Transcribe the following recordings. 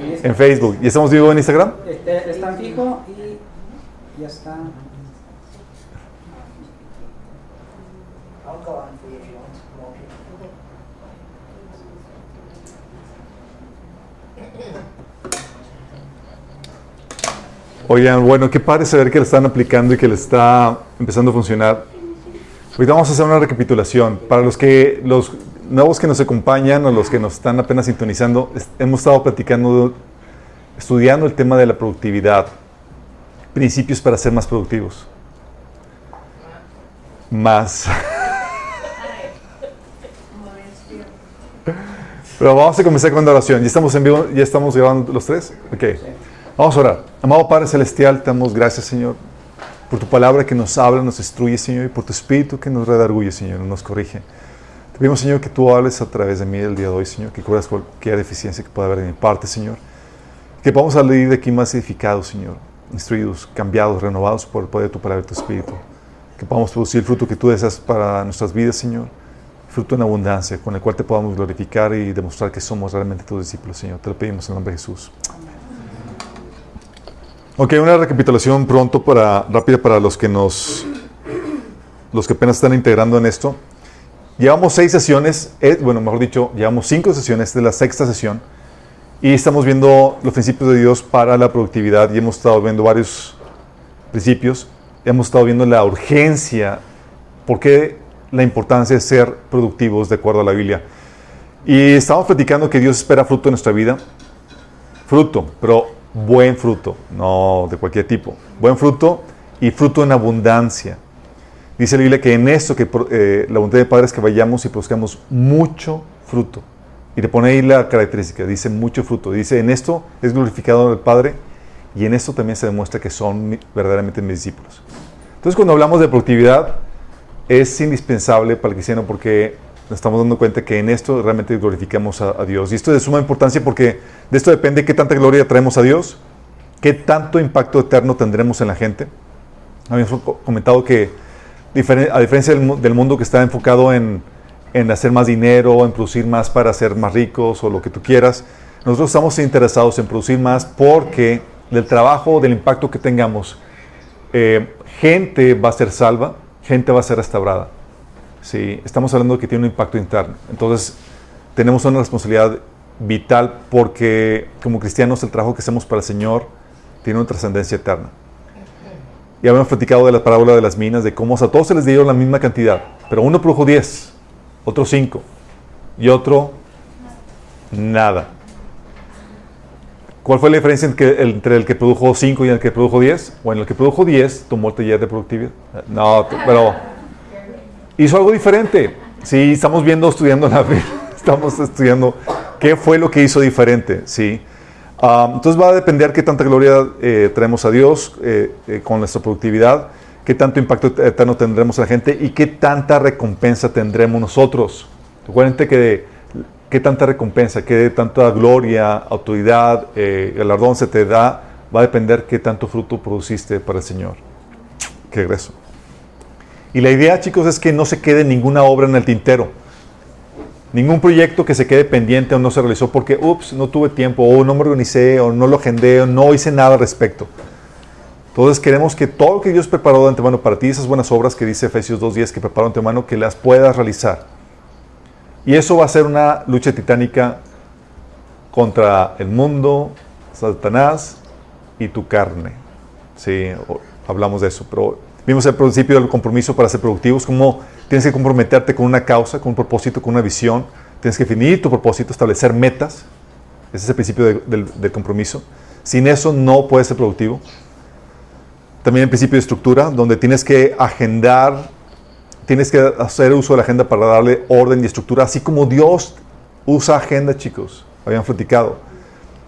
En Facebook. ¿Y estamos vivo en Instagram? Este, está fijo y ya está. Oigan, bueno, qué padre saber que le están aplicando y que le está empezando a funcionar. Ahorita vamos a hacer una recapitulación. Para los que los nuevos que nos acompañan o los que nos están apenas sintonizando, hemos estado platicando, estudiando el tema de la productividad, principios para ser más productivos. Más. Pero vamos a comenzar con la oración. ¿Ya estamos en vivo? ¿Ya estamos grabando los tres? Ok. Vamos a orar. Amado Padre Celestial, te damos gracias, Señor, por tu palabra que nos habla, nos instruye, Señor, y por tu espíritu que nos redarguye, Señor, nos corrige. Pedimos, Señor, que tú hables a través de mí el día de hoy, Señor, que cubras cualquier deficiencia que pueda haber de mi parte, Señor. Que podamos salir de aquí más edificados, Señor, instruidos, cambiados, renovados por el poder de tu palabra y tu espíritu. Que podamos producir el fruto que tú deseas para nuestras vidas, Señor. Fruto en abundancia, con el cual te podamos glorificar y demostrar que somos realmente tus discípulos, Señor. Te lo pedimos en el nombre de Jesús. Ok, una recapitulación pronto para, rápida para los que nos, los que apenas están integrando en esto. Llevamos seis sesiones, eh, bueno, mejor dicho, llevamos cinco sesiones, de la sexta sesión, y estamos viendo los principios de Dios para la productividad y hemos estado viendo varios principios, hemos estado viendo la urgencia, por qué la importancia de ser productivos de acuerdo a la Biblia. Y estamos platicando que Dios espera fruto en nuestra vida, fruto, pero buen fruto, no de cualquier tipo. Buen fruto y fruto en abundancia. Dice la Biblia que en esto, que eh, la voluntad de Padre es que vayamos y produzcamos mucho fruto. Y le pone ahí la característica, dice mucho fruto. Dice, en esto es glorificado el Padre y en esto también se demuestra que son verdaderamente mis discípulos. Entonces cuando hablamos de productividad es indispensable para el cristiano porque nos estamos dando cuenta que en esto realmente glorificamos a, Dios. Y esto es de suma importancia porque de esto depende qué tanta gloria traemos a Dios, qué tanto impacto eterno tendremos en la gente. Habíamos comentado que a diferencia del, mundo que está enfocado en, en hacer más dinero, en producir más para ser más ricos o lo que tú quieras, nosotros estamos interesados en producir más porque del trabajo, del impacto que tengamos, eh, gente va a ser salva, gente va a ser restaurada. Sí, estamos hablando de que tiene un impacto interno. Entonces, tenemos una responsabilidad vital porque como cristianos el trabajo que hacemos para el Señor tiene una trascendencia eterna. Y habíamos platicado de la parábola de las minas, de cómo a todos se les dieron la misma cantidad, pero uno produjo 10, otro 5 y otro nada. ¿Cuál fue la diferencia entre el que produjo 5 y el que produjo 10? Bueno, el que produjo 10 tomó el taller de productividad. No, pero hizo algo diferente. Sí, estamos viendo, estudiando la estamos estudiando qué fue lo que hizo diferente, ¿sí? Ah, entonces va a depender qué tanta gloria eh, traemos a Dios eh, eh, con nuestra productividad, qué tanto impacto eterno tendremos a la gente y qué tanta recompensa tendremos nosotros. Recuerden que qué tanta recompensa, qué tanta gloria, autoridad, galardón se te da, va a depender qué tanto fruto produciste para el Señor. Qué regreso. Y la idea, chicos, es que no se quede ninguna obra en el tintero. Ningún proyecto que se quede pendiente o no se realizó porque, ups, no tuve tiempo, o no me organicé, o no lo agendé, o no hice nada al respecto. Entonces queremos que todo lo que Dios preparó de antemano para ti, esas buenas obras que dice Efesios 2.10 que preparó de antemano, que las puedas realizar. Y eso va a ser una lucha titánica contra el mundo, Satanás y tu carne. Sí, hablamos de eso, pero Vimos el principio del compromiso para ser productivos, cómo tienes que comprometerte con una causa, con un propósito, con una visión. Tienes que definir tu propósito, establecer metas. Ese es el principio del, compromiso. Sin eso no puedes ser productivo. También el principio de estructura, donde tienes que agendar, tienes que hacer uso de la agenda para darle orden y estructura, así como Dios usa agenda, chicos. Habían platicado.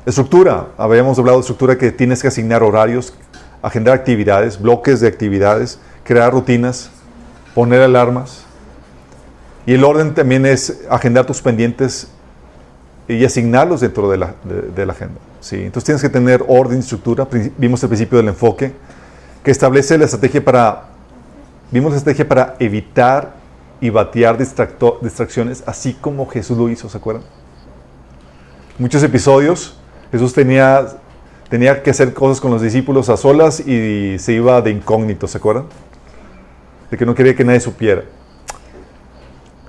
Estructura, habíamos hablado de estructura que tienes que asignar horarios, agendar actividades, bloques de actividades, crear rutinas, poner alarmas. Y el orden también es agendar tus pendientes y asignarlos dentro de la, agenda. ¿sí? Entonces tienes que tener orden y estructura. Vimos el principio del enfoque, que establece la estrategia para, vimos estrategia para evitar y batear distracciones, así como Jesús lo hizo, ¿se acuerdan? Muchos episodios Jesús tenía, tenía que hacer cosas con los discípulos a solas y se iba de incógnito, ¿se acuerdan? De que no quería que nadie supiera.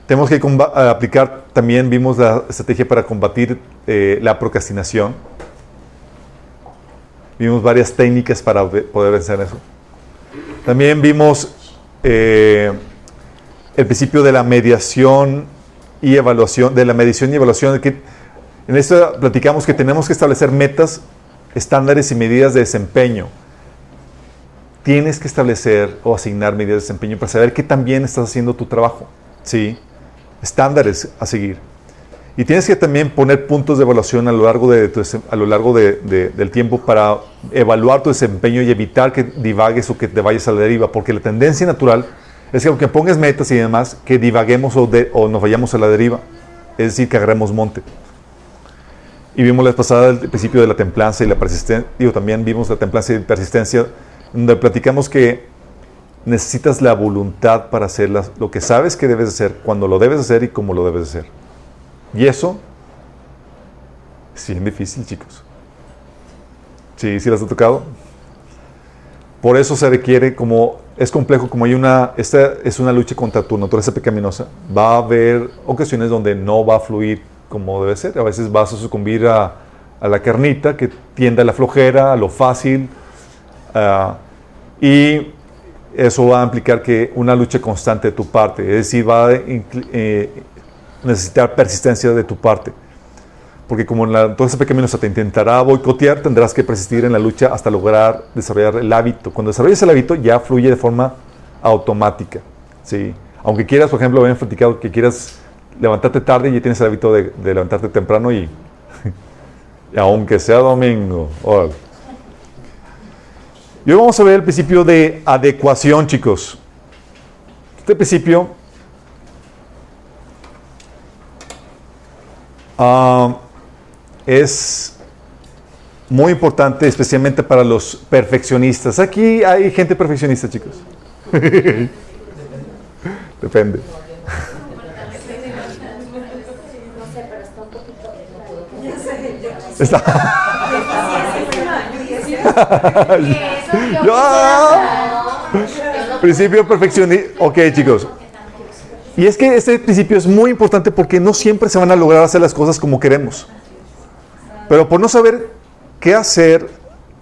Tenemos que aplicar, también vimos la estrategia para combatir eh, la procrastinación. Vimos varias técnicas para poder vencer eso. También vimos eh, el principio de la mediación y evaluación, de la medición y evaluación. En esto platicamos que tenemos que establecer metas, estándares y medidas de desempeño. Tienes que establecer o asignar medidas de desempeño para saber que también estás haciendo tu trabajo. ¿Sí? Estándares a seguir. Y tienes que también poner puntos de evaluación a lo largo, de, a lo largo del tiempo para evaluar tu desempeño y evitar que divagues o que te vayas a la deriva, porque la tendencia natural es que aunque pongas metas y demás, que divaguemos o, o nos vayamos a la deriva. Es decir, que agarremos monte. Y vimos la pasada el principio de la templanza y la persistencia. Digo, también vimos la templanza y persistencia, donde platicamos que necesitas la voluntad para hacer lo que sabes que debes hacer, cuando lo debes hacer y cómo lo debes hacer. Y eso es bien difícil, chicos. ¿Sí, sí las ha tocado? Por eso se requiere como es complejo, como hay una, esta es una lucha contra tu naturaleza pecaminosa, va a haber ocasiones donde no va a fluir como debe ser. A veces vas a sucumbir a, la carnita que tiende a la flojera, a lo fácil, ah, y eso va a implicar que una lucha constante de tu parte, es decir, va a eh, necesitar persistencia de tu parte. Porque como la naturaleza pecaminosa te intentará boicotear, tendrás que persistir en la lucha hasta lograr desarrollar el hábito. Cuando desarrolles el hábito, ya fluye de forma automática. ¿sí? Aunque quieras, por ejemplo, habían platicado que quieras levantarte tarde y ya tienes el hábito de, levantarte temprano y, aunque sea domingo. Y hoy vamos a ver el principio de adecuación, chicos. Este principio uh, es muy importante, especialmente para los perfeccionistas. Aquí hay gente perfeccionista, chicos. Depende. Está. Principio perfeccionista. Ok, chicos. Y es que este principio es muy importante porque no siempre se van a lograr hacer las cosas como queremos. Pero por no saber qué hacer,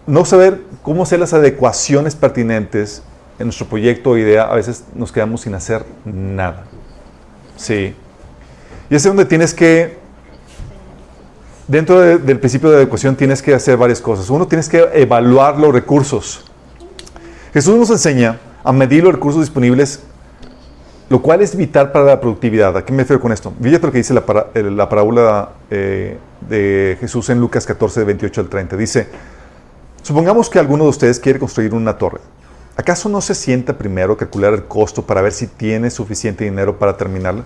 no saber cómo hacer las adecuaciones pertinentes en nuestro proyecto o idea, a veces nos quedamos sin hacer nada. Sí. Y es donde tienes que, dentro del principio de adecuación, tienes que hacer varias cosas. Uno, tienes que evaluar los recursos. Jesús nos enseña a medir los recursos disponibles lo cual es vital para la productividad. ¿A qué me refiero con esto? Fíjate lo que dice la, la parábola eh, de Jesús en Lucas 14, de 28 al 30. Dice, supongamos que alguno de ustedes quiere construir una torre. ¿Acaso no se sienta primero calcular el costo para ver si tiene suficiente dinero para terminarla?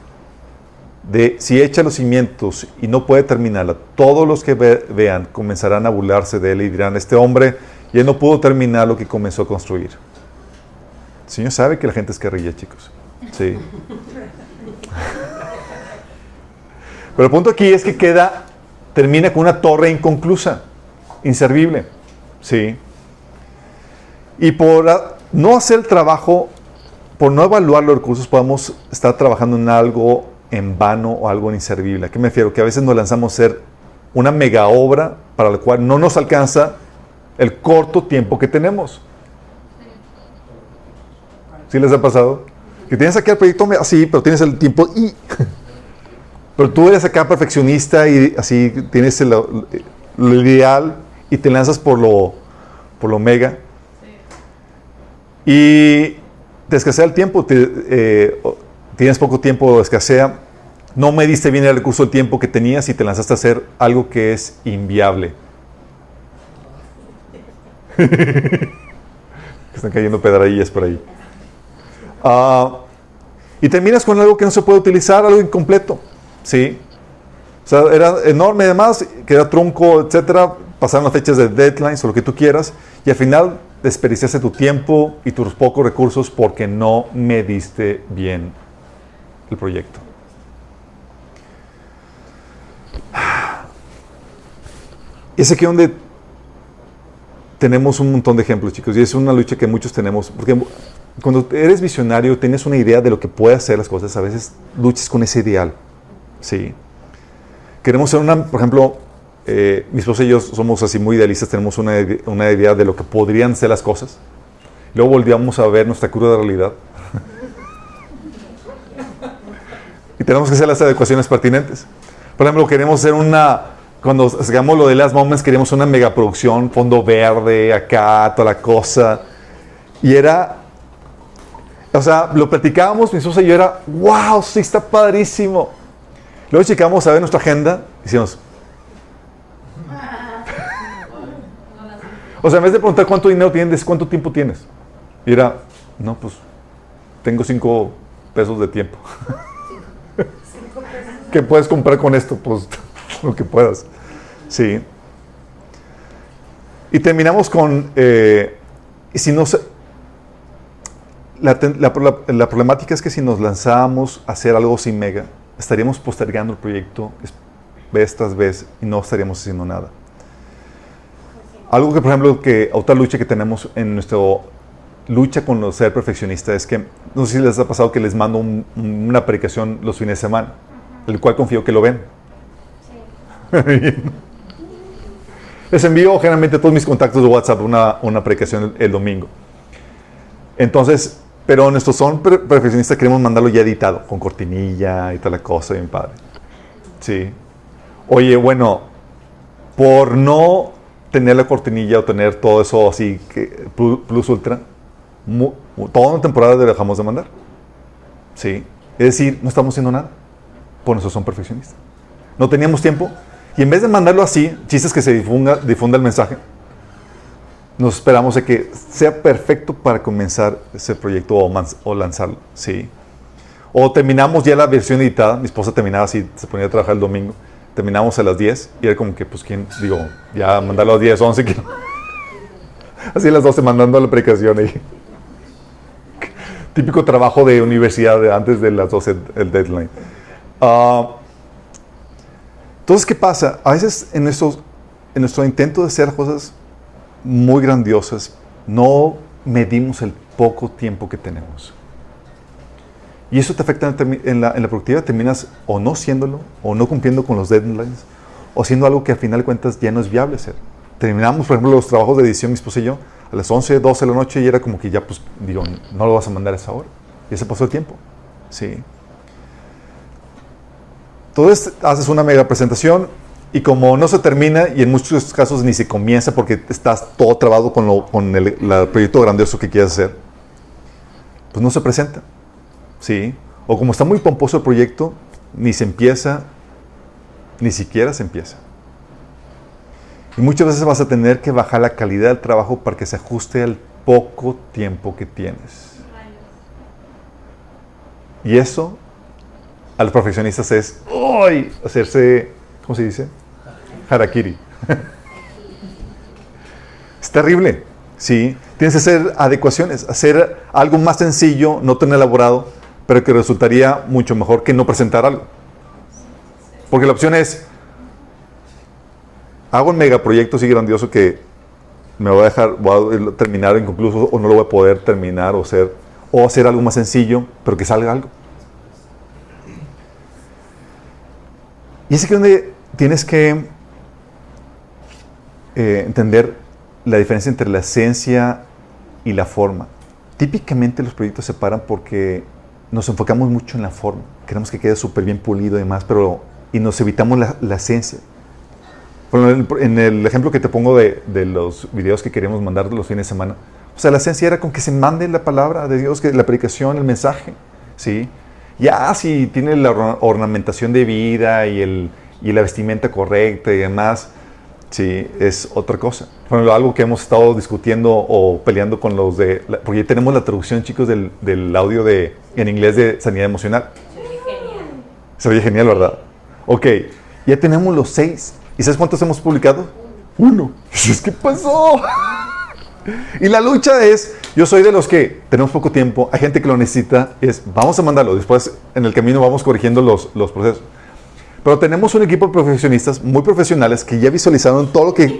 De si echa los cimientos y no puede terminarla, todos los que vean comenzarán a burlarse de él y dirán, este hombre ya no pudo terminar lo que comenzó a construir. El Señor sabe que la gente es carrilla, chicos. Sí. Pero el punto aquí es que queda, termina con una torre inconclusa, inservible. Sí. Y por no hacer el trabajo, por no evaluar los recursos, podemos estar trabajando en algo en vano o algo inservible. ¿A qué me refiero? Que a veces nos lanzamos a hacer una mega obra para la cual no nos alcanza el corto tiempo que tenemos. ¿Sí les ha pasado? Que tienes aquí el proyecto así, pero tienes el tiempo y... Pero tú eres acá perfeccionista y así tienes el, lo ideal y te lanzas por lo, por lo mega. Y te escasea el tiempo, eh, tienes poco tiempo, escasea. No mediste bien el recurso del tiempo que tenías y te lanzaste a hacer algo que es inviable. Están cayendo pedradillas por ahí. Ah, y terminas con algo que no se puede utilizar, algo incompleto. ¿Sí? O sea, era enorme además, queda tronco, etcétera. Pasaron las fechas de deadlines o lo que tú quieras. Y al final desperdiciaste tu tiempo y tus pocos recursos porque no mediste bien el proyecto. Y es aquí donde tenemos un montón de ejemplos, chicos, y es una lucha que muchos tenemos, porque cuando eres visionario, tienes una idea de lo que puede hacer las cosas, a veces luchas con ese ideal, ¿sí? Queremos ser una, por ejemplo, eh, mi esposa y yo somos así muy idealistas, tenemos una, una, idea de lo que podrían ser las cosas. Luego volvíamos a ver nuestra cruda realidad. y tenemos que hacer las adecuaciones pertinentes. Por ejemplo, queremos hacer una, cuando hagamos lo de las moments, queríamos una megaproducción, fondo verde, acá, toda la cosa. Y era, o sea, lo platicábamos, mi esposa y yo era, wow, sí, está padrísimo. Luego checamos a ver nuestra agenda y decimos, o sea, en vez de preguntar cuánto dinero tienes, cuánto tiempo tienes. Y era, no, pues tengo cinco pesos de tiempo. ¿Qué puedes comprar con esto? Pues lo que puedas. Sí. Y terminamos con, eh, si no la, la, problemática es que si nos lanzábamos a hacer algo sin mega, estaríamos postergando el proyecto vez tras vez y no estaríamos haciendo nada. Algo que, por ejemplo, que otra lucha que tenemos en nuestra lucha con los ser perfeccionista es que, no sé si les ha pasado que les mando una predicación los fines de semana, el cual confío que lo ven. Les envío generalmente todos mis contactos de WhatsApp una, una predicación el, domingo. Entonces, pero nuestros son perfeccionistas queremos mandarlo ya editado, con cortinilla y tal la cosa, bien padre. Sí. Oye, bueno, por no tener la cortinilla o tener todo eso así, que plus ultra, toda una temporada le dejamos de mandar. ¿Sí? Es decir, no estamos haciendo nada. Por eso son perfeccionistas. No teníamos tiempo. Y en vez de mandarlo así, chistes que se difunda, difunda el mensaje, nos esperamos de que sea perfecto para comenzar ese proyecto o, lanzarlo. ¿sí? O terminamos ya la versión editada. Mi esposa terminaba así, se ponía a trabajar el domingo. Terminamos a las 10 y era como que, pues, ¿quién? Digo, ya mandarlo a las 10, 11. Que... Así a las 12 mandando la predicación ahí. Típico trabajo de universidad de antes de las 12, el deadline. Uh, entonces, ¿qué pasa? A veces en, estos, en nuestro intento de hacer cosas muy grandiosas, no medimos el poco tiempo que tenemos. Y eso te afecta en la, en la, productividad. Terminas o no siéndolo, o no cumpliendo con los deadlines, o siendo algo que al final cuentas ya no es viable hacer. Terminamos, por ejemplo, los trabajos de edición, mi esposa y yo, a las 11, 12 de la noche y era como que ya, pues, digo, no lo vas a mandar a esa hora. Ya se pasó el tiempo. Sí. Entonces haces una mega presentación y como no se termina y en muchos casos ni se comienza porque estás todo trabado con, lo, con el, proyecto grandioso que quieres hacer, pues no se presenta. ¿Sí? O como está muy pomposo el proyecto, ni se empieza, ni siquiera se empieza. Y muchas veces vas a tener que bajar la calidad del trabajo para que se ajuste al poco tiempo que tienes. Y eso a los profesionistas es ¡Uy! hacerse, ¿cómo se dice? Harakiri. es terrible, ¿sí? Tienes que hacer adecuaciones, hacer algo más sencillo, no tan elaborado, pero que resultaría mucho mejor que no presentar algo. Porque la opción es, hago un megaproyecto así grandioso que me voy a dejar, terminar inconcluso o no lo voy a poder terminar o hacer, o hacer algo más sencillo, pero que salga algo. Y es aquí donde tienes que eh, entender la diferencia entre la esencia y la forma. Típicamente los proyectos se paran porque nos enfocamos mucho en la forma. Queremos que quede súper bien pulido y demás, pero y nos evitamos la, esencia. en el ejemplo que te pongo de, los videos que queríamos mandar los fines de semana, o sea, la esencia era con que se mande la palabra de Dios, que la predicación, el mensaje, ¿sí? Ya si tiene la ornamentación de vida y, el, y la vestimenta correcta y demás, sí, es otra cosa. Bueno, algo que hemos estado discutiendo o peleando con los de... Porque ya tenemos la traducción, chicos, del, del audio de, en inglés de sanidad emocional. Se ve genial. Se ve genial, ¿verdad? Ok, ya tenemos los seis. ¿Y sabes cuántos hemos publicado? Uno. ¿Qué pasó? Y la lucha es, yo soy de los que tenemos poco tiempo, hay gente que lo necesita, es, vamos a mandarlo, después en el camino vamos corrigiendo los, los procesos. Pero tenemos un equipo de profesionistas muy profesionales que ya visualizaron todo lo que...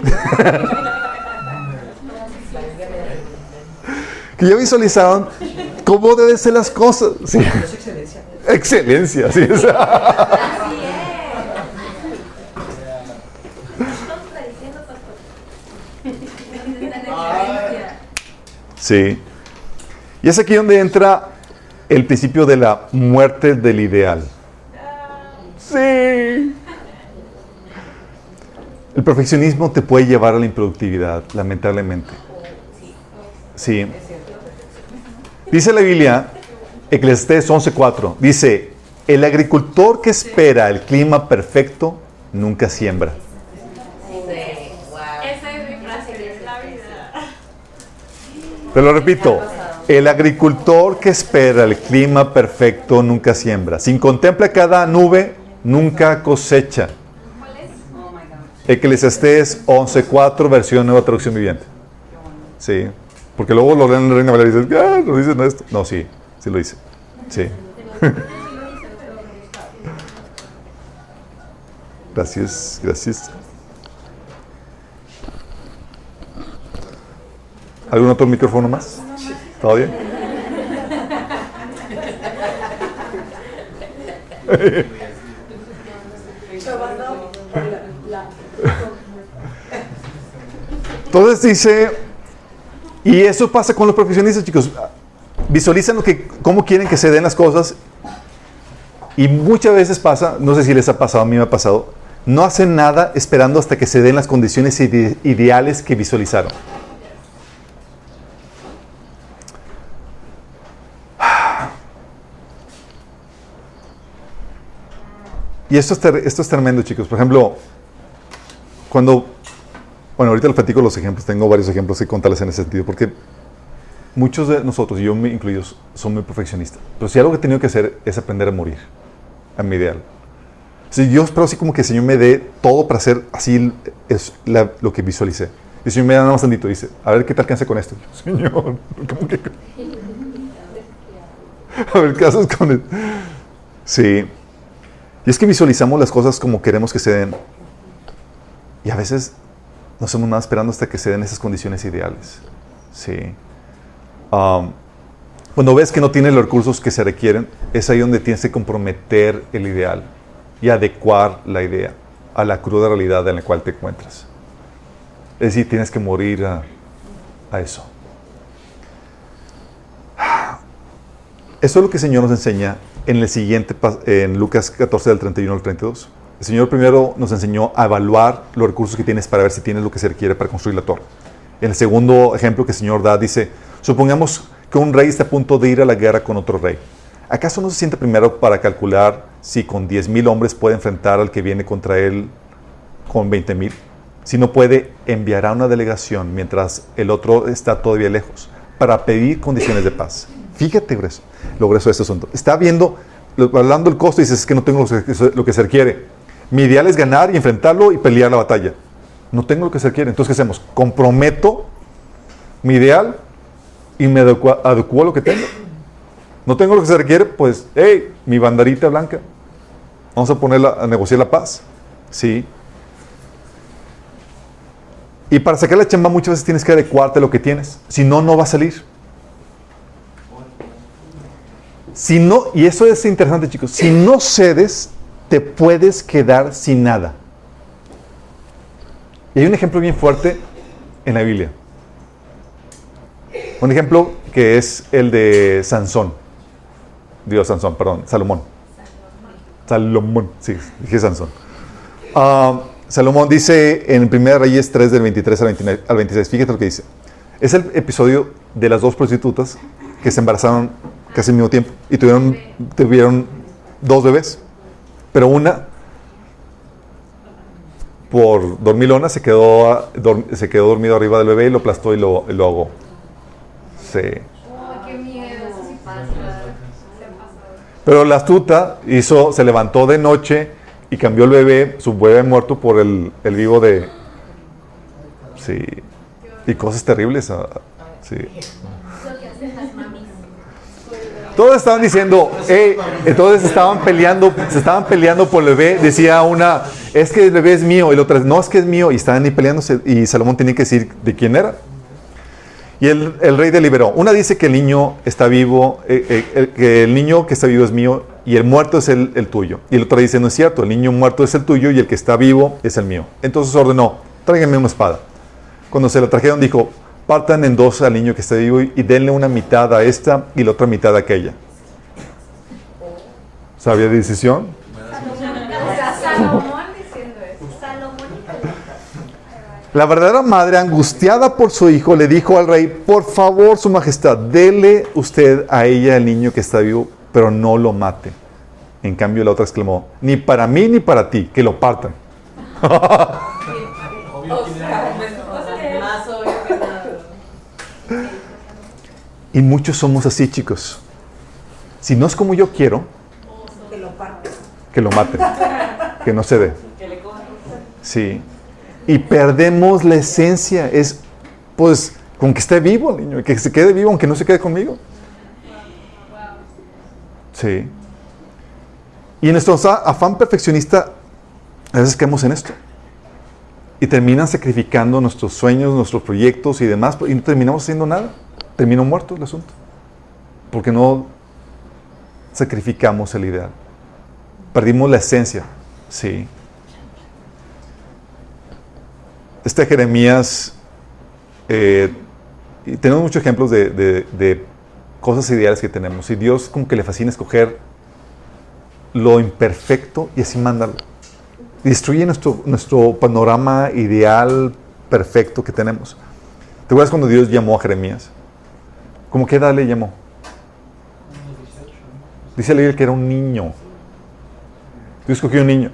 que ya visualizaron cómo deben ser las cosas. Sí. Excelencia. Excelencia, sí. o sea, Así es. Estamos prediciendo, pastor. Sí. Y es aquí donde entra el principio de la muerte del ideal. Sí. El perfeccionismo te puede llevar a la improductividad, lamentablemente. Sí. Dice la Biblia, Eclesiastés 11:4, dice, el agricultor que espera el clima perfecto nunca siembra. Esa es mi frase de la vida. Te lo repito, el agricultor que espera el clima perfecto nunca siembra. Sin contempla cada nube, nunca cosecha. Eclesiastés 11.4, versión nueva traducción viviente. Sí, porque luego lo leen en la Reina Valera y dicen, ah, no dicen esto. No, sí, sí lo dice. Sí. Gracias, gracias. ¿Algún otro micrófono más? ¿Todo bien? Entonces dice, y eso pasa con los profesionistas, chicos. Visualizan lo que, cómo quieren que se den las cosas. Y muchas veces pasa, no sé si les ha pasado, a mí me ha pasado, no hacen nada esperando hasta que se den las condiciones ide- ideales que visualizaron. Y esto es, esto es tremendo, chicos. Por ejemplo, cuando, bueno, ahorita les platico los ejemplos, tengo varios ejemplos que contarles en ese sentido, porque muchos de nosotros, y yo me incluyo, son muy perfeccionistas. Pero si algo que he tenido que hacer es aprender a morir, a mi ideal. Si yo espero así como que el Señor me dé todo para hacer así es la- lo que visualicé. Y el Señor me da nada más tantito dice, a ver qué te alcanza con esto. Señor, ¿cómo que? a ver qué haces con él. Sí. Y es que visualizamos las cosas como queremos que se den. Y a veces no hacemos nada esperando hasta que se den esas condiciones ideales. Sí. Um, cuando ves que no tienes los recursos que se requieren, es ahí donde tienes que comprometer el ideal y adecuar la idea a la cruda realidad en la cual te encuentras. Es decir, tienes que morir a, a eso. Eso es lo que el Señor nos enseña en el siguiente, en Lucas 14 del 31 al 32. El Señor primero nos enseñó a evaluar los recursos que tienes para ver si tienes lo que se requiere para construir la torre. En el segundo ejemplo que el Señor da, dice, supongamos que un rey está a punto de ir a la guerra con otro rey. ¿Acaso no se siente primero para calcular si con 10.000 hombres puede enfrentar al que viene contra él con 20.000? Si no puede, enviará una delegación mientras el otro está todavía lejos para pedir condiciones de paz. Fíjate, grueso, lo grueso de este asunto. Está viendo, hablando del costo, y dices, es que no tengo lo que, se- requiere. Mi ideal es ganar y enfrentarlo y pelear la batalla. No tengo lo que se requiere. Entonces, ¿qué hacemos? Comprometo mi ideal y me adecuo, adecuo a lo que tengo. No tengo lo que se requiere, pues, hey, mi banderita blanca. Vamos a ponerla a negociar la paz. Sí. Y para sacar la chamba muchas veces tienes que adecuarte a lo que tienes. Si no, no va a salir. Si no, y eso es interesante, chicos. Si no cedes, te puedes quedar sin nada. Y hay un ejemplo bien fuerte en la Biblia. Un ejemplo que es el de Sansón. Dios, Sansón, perdón, Salomón. Salomón, sí, dije Sansón. Ah, Salomón dice en 1 Reyes 3 del 23 al 29 al 26, fíjate lo que dice. Es el episodio de las dos prostitutas que se embarazaron casi al mismo tiempo y tuvieron, tuvieron dos bebés. Pero una, por dormilona, se quedó, se quedó dormido arriba del bebé y lo aplastó y lo, y lo ahogó. Sí. Ay, qué miedo, eso sí pasa. Se ha pasado. Pero la astuta hizo, se levantó de noche y cambió el bebé, su bebé muerto, por el, el vivo de... Sí. Y cosas terribles. ah, Sí. Lo que hacen las mamis. Todos estaban diciendo, eh, entonces estaban peleando, se estaban peleando por el bebé. Decía una, es que el bebé es mío. Y la otra, no, es que es mío. Y estaban ahí peleándose. Y Salomón tenía que decir de quién era. Y el, rey deliberó. Una dice que el niño está vivo, eh, eh, que el niño que está vivo es mío y el muerto es el, el tuyo. Y el otro dice, no es cierto, el niño muerto es el tuyo y el que está vivo es el mío. Entonces ordenó, tráiganme una espada. Cuando se la trajeron dijo, partan en dos al niño que está vivo y, denle una mitad a esta y la otra mitad a aquella. ¿Sabía decisión? La verdadera madre, angustiada por su hijo, le dijo al rey, por favor, su majestad, dele usted a ella el niño que está vivo, pero no lo mate. En cambio, la otra exclamó, ni para mí ni para ti, que lo partan. Más obvio que nada. Y muchos somos así, chicos. Si no es como yo quiero, Que lo que lo maten, que no se dé. Que le cojan. Sí. Y perdemos la esencia. Es, pues, con que esté vivo el niño, que se quede vivo aunque no se quede conmigo. Sí. Y en nuestro afán perfeccionista, a veces caemos en esto. Y terminan sacrificando nuestros sueños, nuestros proyectos y demás, y no terminamos haciendo nada. Terminó muerto el asunto. Porque no sacrificamos el ideal. Perdimos la esencia. Sí. Este Jeremías, eh, y tenemos muchos ejemplos de, de- cosas ideales que tenemos. Y Dios como que le fascina escoger lo imperfecto y así mándalo. Destruye nuestro, nuestro panorama ideal perfecto que tenemos. ¿Te acuerdas cuando Dios llamó a Jeremías? ¿Cómo qué edad le llamó? Dice la Biblia que era un niño. Dios escogió un niño.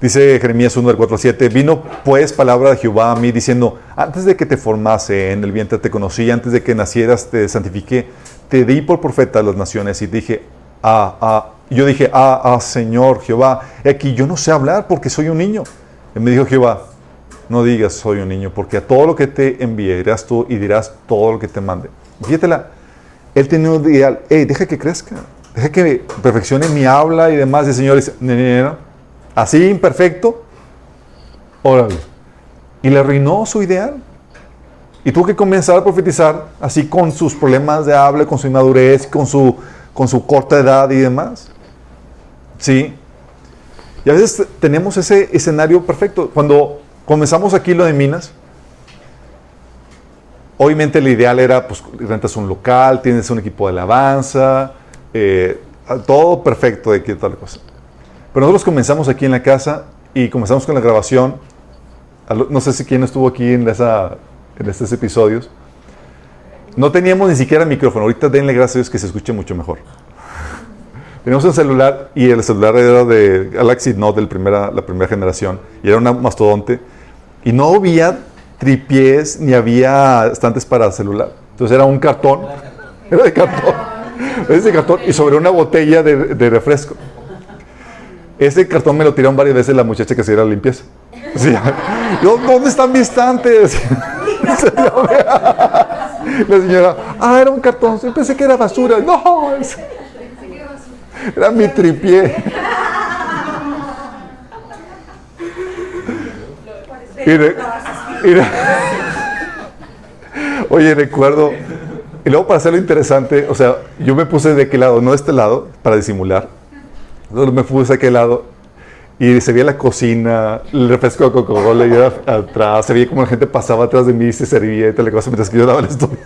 Dice Jeremías 1 del 4 al 7, vino pues palabra de Jehová a mí diciendo, antes de que te formase en el vientre te conocí, antes de que nacieras te santifiqué, te di por profeta a las naciones y dije, ah, ah, yo dije, ah, ah, Señor Jehová, aquí yo no sé hablar porque soy un niño. Y me dijo Jehová, no digas soy un niño, porque a todo lo que te envíe irás tú y dirás todo lo que te mande. Fíjatela, él tenía un ideal, hey, deja que crezca, deja que perfeccione mi habla y demás. Y el Señor dice, "No, no, no, no. así imperfecto, órale. Y le arruinó su ideal. Y tuvo que comenzar a profetizar así con sus problemas de habla, con su inmadurez, con su, con su corta edad y demás. Sí. Y a veces tenemos ese escenario perfecto. Cuando comenzamos aquí lo de Minas, obviamente el ideal era, pues, rentas un local, tienes un equipo de alabanza, eh, todo perfecto de que tal cosa. Pero nosotros comenzamos aquí en la casa y comenzamos con la grabación. No sé si quién estuvo aquí en, esa, en estos episodios. No teníamos ni siquiera micrófono. Ahorita denle gracias a Dios que se escuche mucho mejor. Teníamos un celular y el celular era de Galaxy Note, primera, la primera generación, y era una mastodonte. Y no había tripiés ni había estantes para celular. Entonces era un cartón. Era de cartón. Era de cartón y sobre una botella de, refresco. Ese cartón me lo tiraron varias veces la muchacha que hacía la limpieza. ¿Dónde están mis estantes? La señora, ah, era un cartón. Yo pensé que era basura. No, era mi tripié. Y re- y re- Oye, recuerdo. Y luego para hacerlo interesante, o sea, yo me puse de aquel lado, no de este lado, para disimular. Entonces me puse de aquel lado y se veía la cocina, el refresco de Coca-Cola y era atrás, se veía como la gente pasaba atrás de mí y se servía y tal cosa mientras que yo daba el estudio.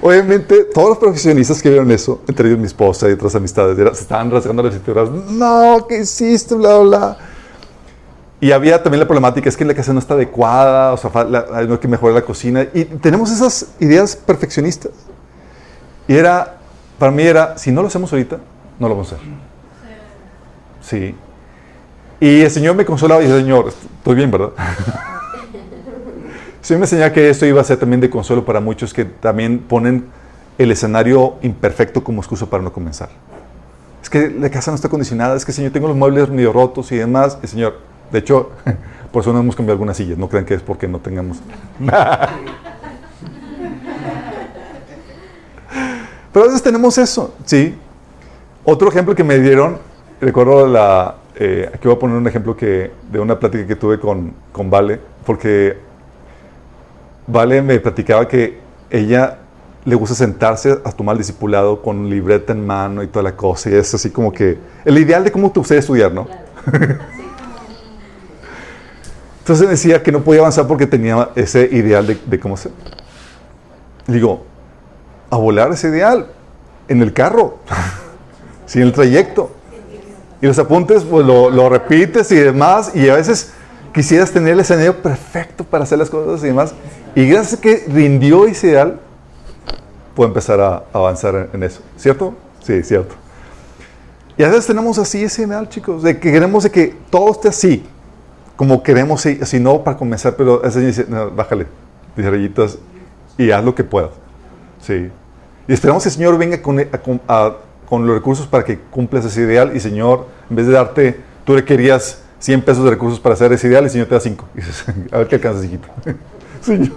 Obviamente, todos los profesionistas que vieron eso, entre ellos mi esposa y otras amistades, se estaban rasgando las cinturas. No, ¿qué hiciste? Bla, bla. Y había también la problemática, es que la casa no está adecuada, o sea, hay que mejorar la cocina. Y tenemos esas ideas perfeccionistas. Y era, para mí era, si no lo hacemos ahorita, no lo vamos a hacer. Sí. Y el Señor me consolaba y dice, Señor, estoy bien, ¿verdad? Señor me enseñaba que esto iba a ser también de consuelo para muchos que también ponen el escenario imperfecto como excusa para no comenzar. Es que la casa no está acondicionada, es que Señor, tengo los muebles medio rotos y demás. El Señor, de hecho, por eso no hemos cambiado algunas sillas, no crean que es porque no tengamos. Pero a veces tenemos eso, ¿sí? Otro ejemplo que me dieron, recuerdo la, eh, aquí voy a poner un ejemplo que, de una plática que tuve con, con Vale, porque Vale me platicaba que ella le gusta sentarse a tomar el discipulado con libreta en mano y toda la cosa, y es así como que el ideal de cómo te gustaría estudiar, ¿no? Entonces decía que no podía avanzar porque tenía ese ideal de, de cómo ser. Digo, a volar ese ideal en el carro, sin el trayecto. Y los apuntes, pues lo, lo, repites y demás, y a veces quisieras tener el escenario perfecto para hacer las cosas y demás. Y gracias a que rindió ese ideal, puede empezar a avanzar en eso. ¿Cierto? Sí, cierto. Y a veces tenemos así ese ideal, chicos, de que queremos de que todo esté así, como queremos, si no para comenzar, pero ese dice, no, bájale, dice rayitas, y haz lo que puedas. Sí. Y esperamos que el Señor venga con, a, con, los recursos para que cumplas ese ideal. Y Señor, en vez de darte, tú le querías 100 pesos de recursos para hacer ese ideal, y el Señor te da 5. Y dices, a ver qué alcanzas, hijito. Señor.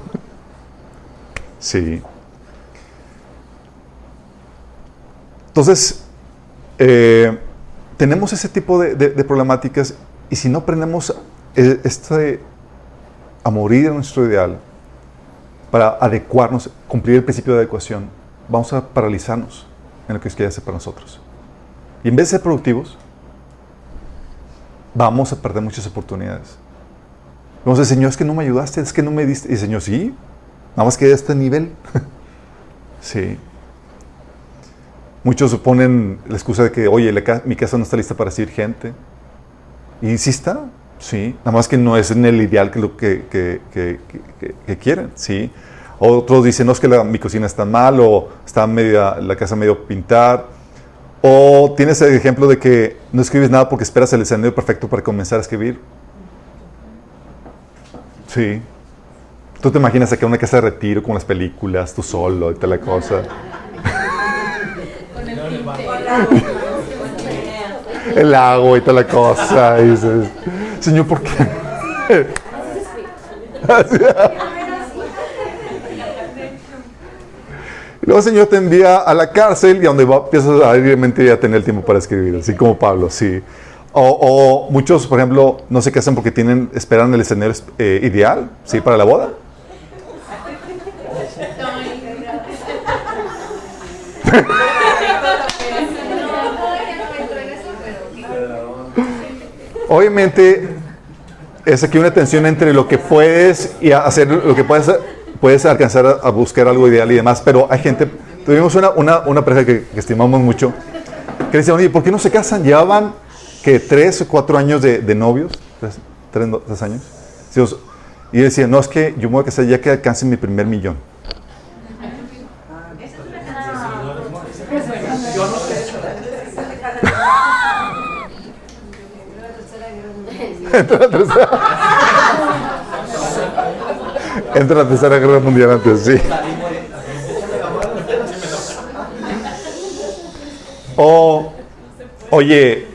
Sí. Entonces, eh, tenemos ese tipo de, de, de, problemáticas y si no aprendemos este, a morir en nuestro ideal para adecuarnos, cumplir el principio de adecuación, vamos a paralizarnos en lo que es que hace para nosotros. Y en vez de ser productivos, vamos a perder muchas oportunidades. Vamos a decir, Señor, es que no me ayudaste, es que no me diste. Y Señor, sí, nada más que a este nivel. sí. Muchos ponen la excusa de que, oye, mi casa no está lista para recibir gente. Y sí. Nada más que no es en el ideal que, lo que, que, que, que quieren, sí. Otros dicen, no, es que la, mi cocina está mal, o está media, la casa medio pintar. O tienes el ejemplo de que no escribes nada porque esperas el escenario perfecto para comenzar a escribir. Sí. Tú te imaginas acá una casa de retiro con las películas, tú solo y toda la cosa. el agua y toda la cosa. Y dices, Señor, ¿por qué? Y luego el Señor te envía a la cárcel y a donde va, empiezas a realmente a tener el tiempo para escribir, así como Pablo, sí. O, o, muchos, por ejemplo, no se casan porque tienen, esperan el escenario eh, ideal, ¿sí? Para la boda. Obviamente, es aquí una tensión entre lo que puedes y hacer, lo que puedes, puedes alcanzar a, buscar algo ideal y demás, pero hay gente, tuvimos una, una, una pareja que, que, estimamos mucho, que decía, oye, ¿por qué no se casan? Llevaban que tres o cuatro años de, de novios, tres, tres, tres años, y decía, no, es que yo me voy a casar ya que alcance mi primer millón. Entra la tercera. Entra la guerra mundial antes, sí. O, oye,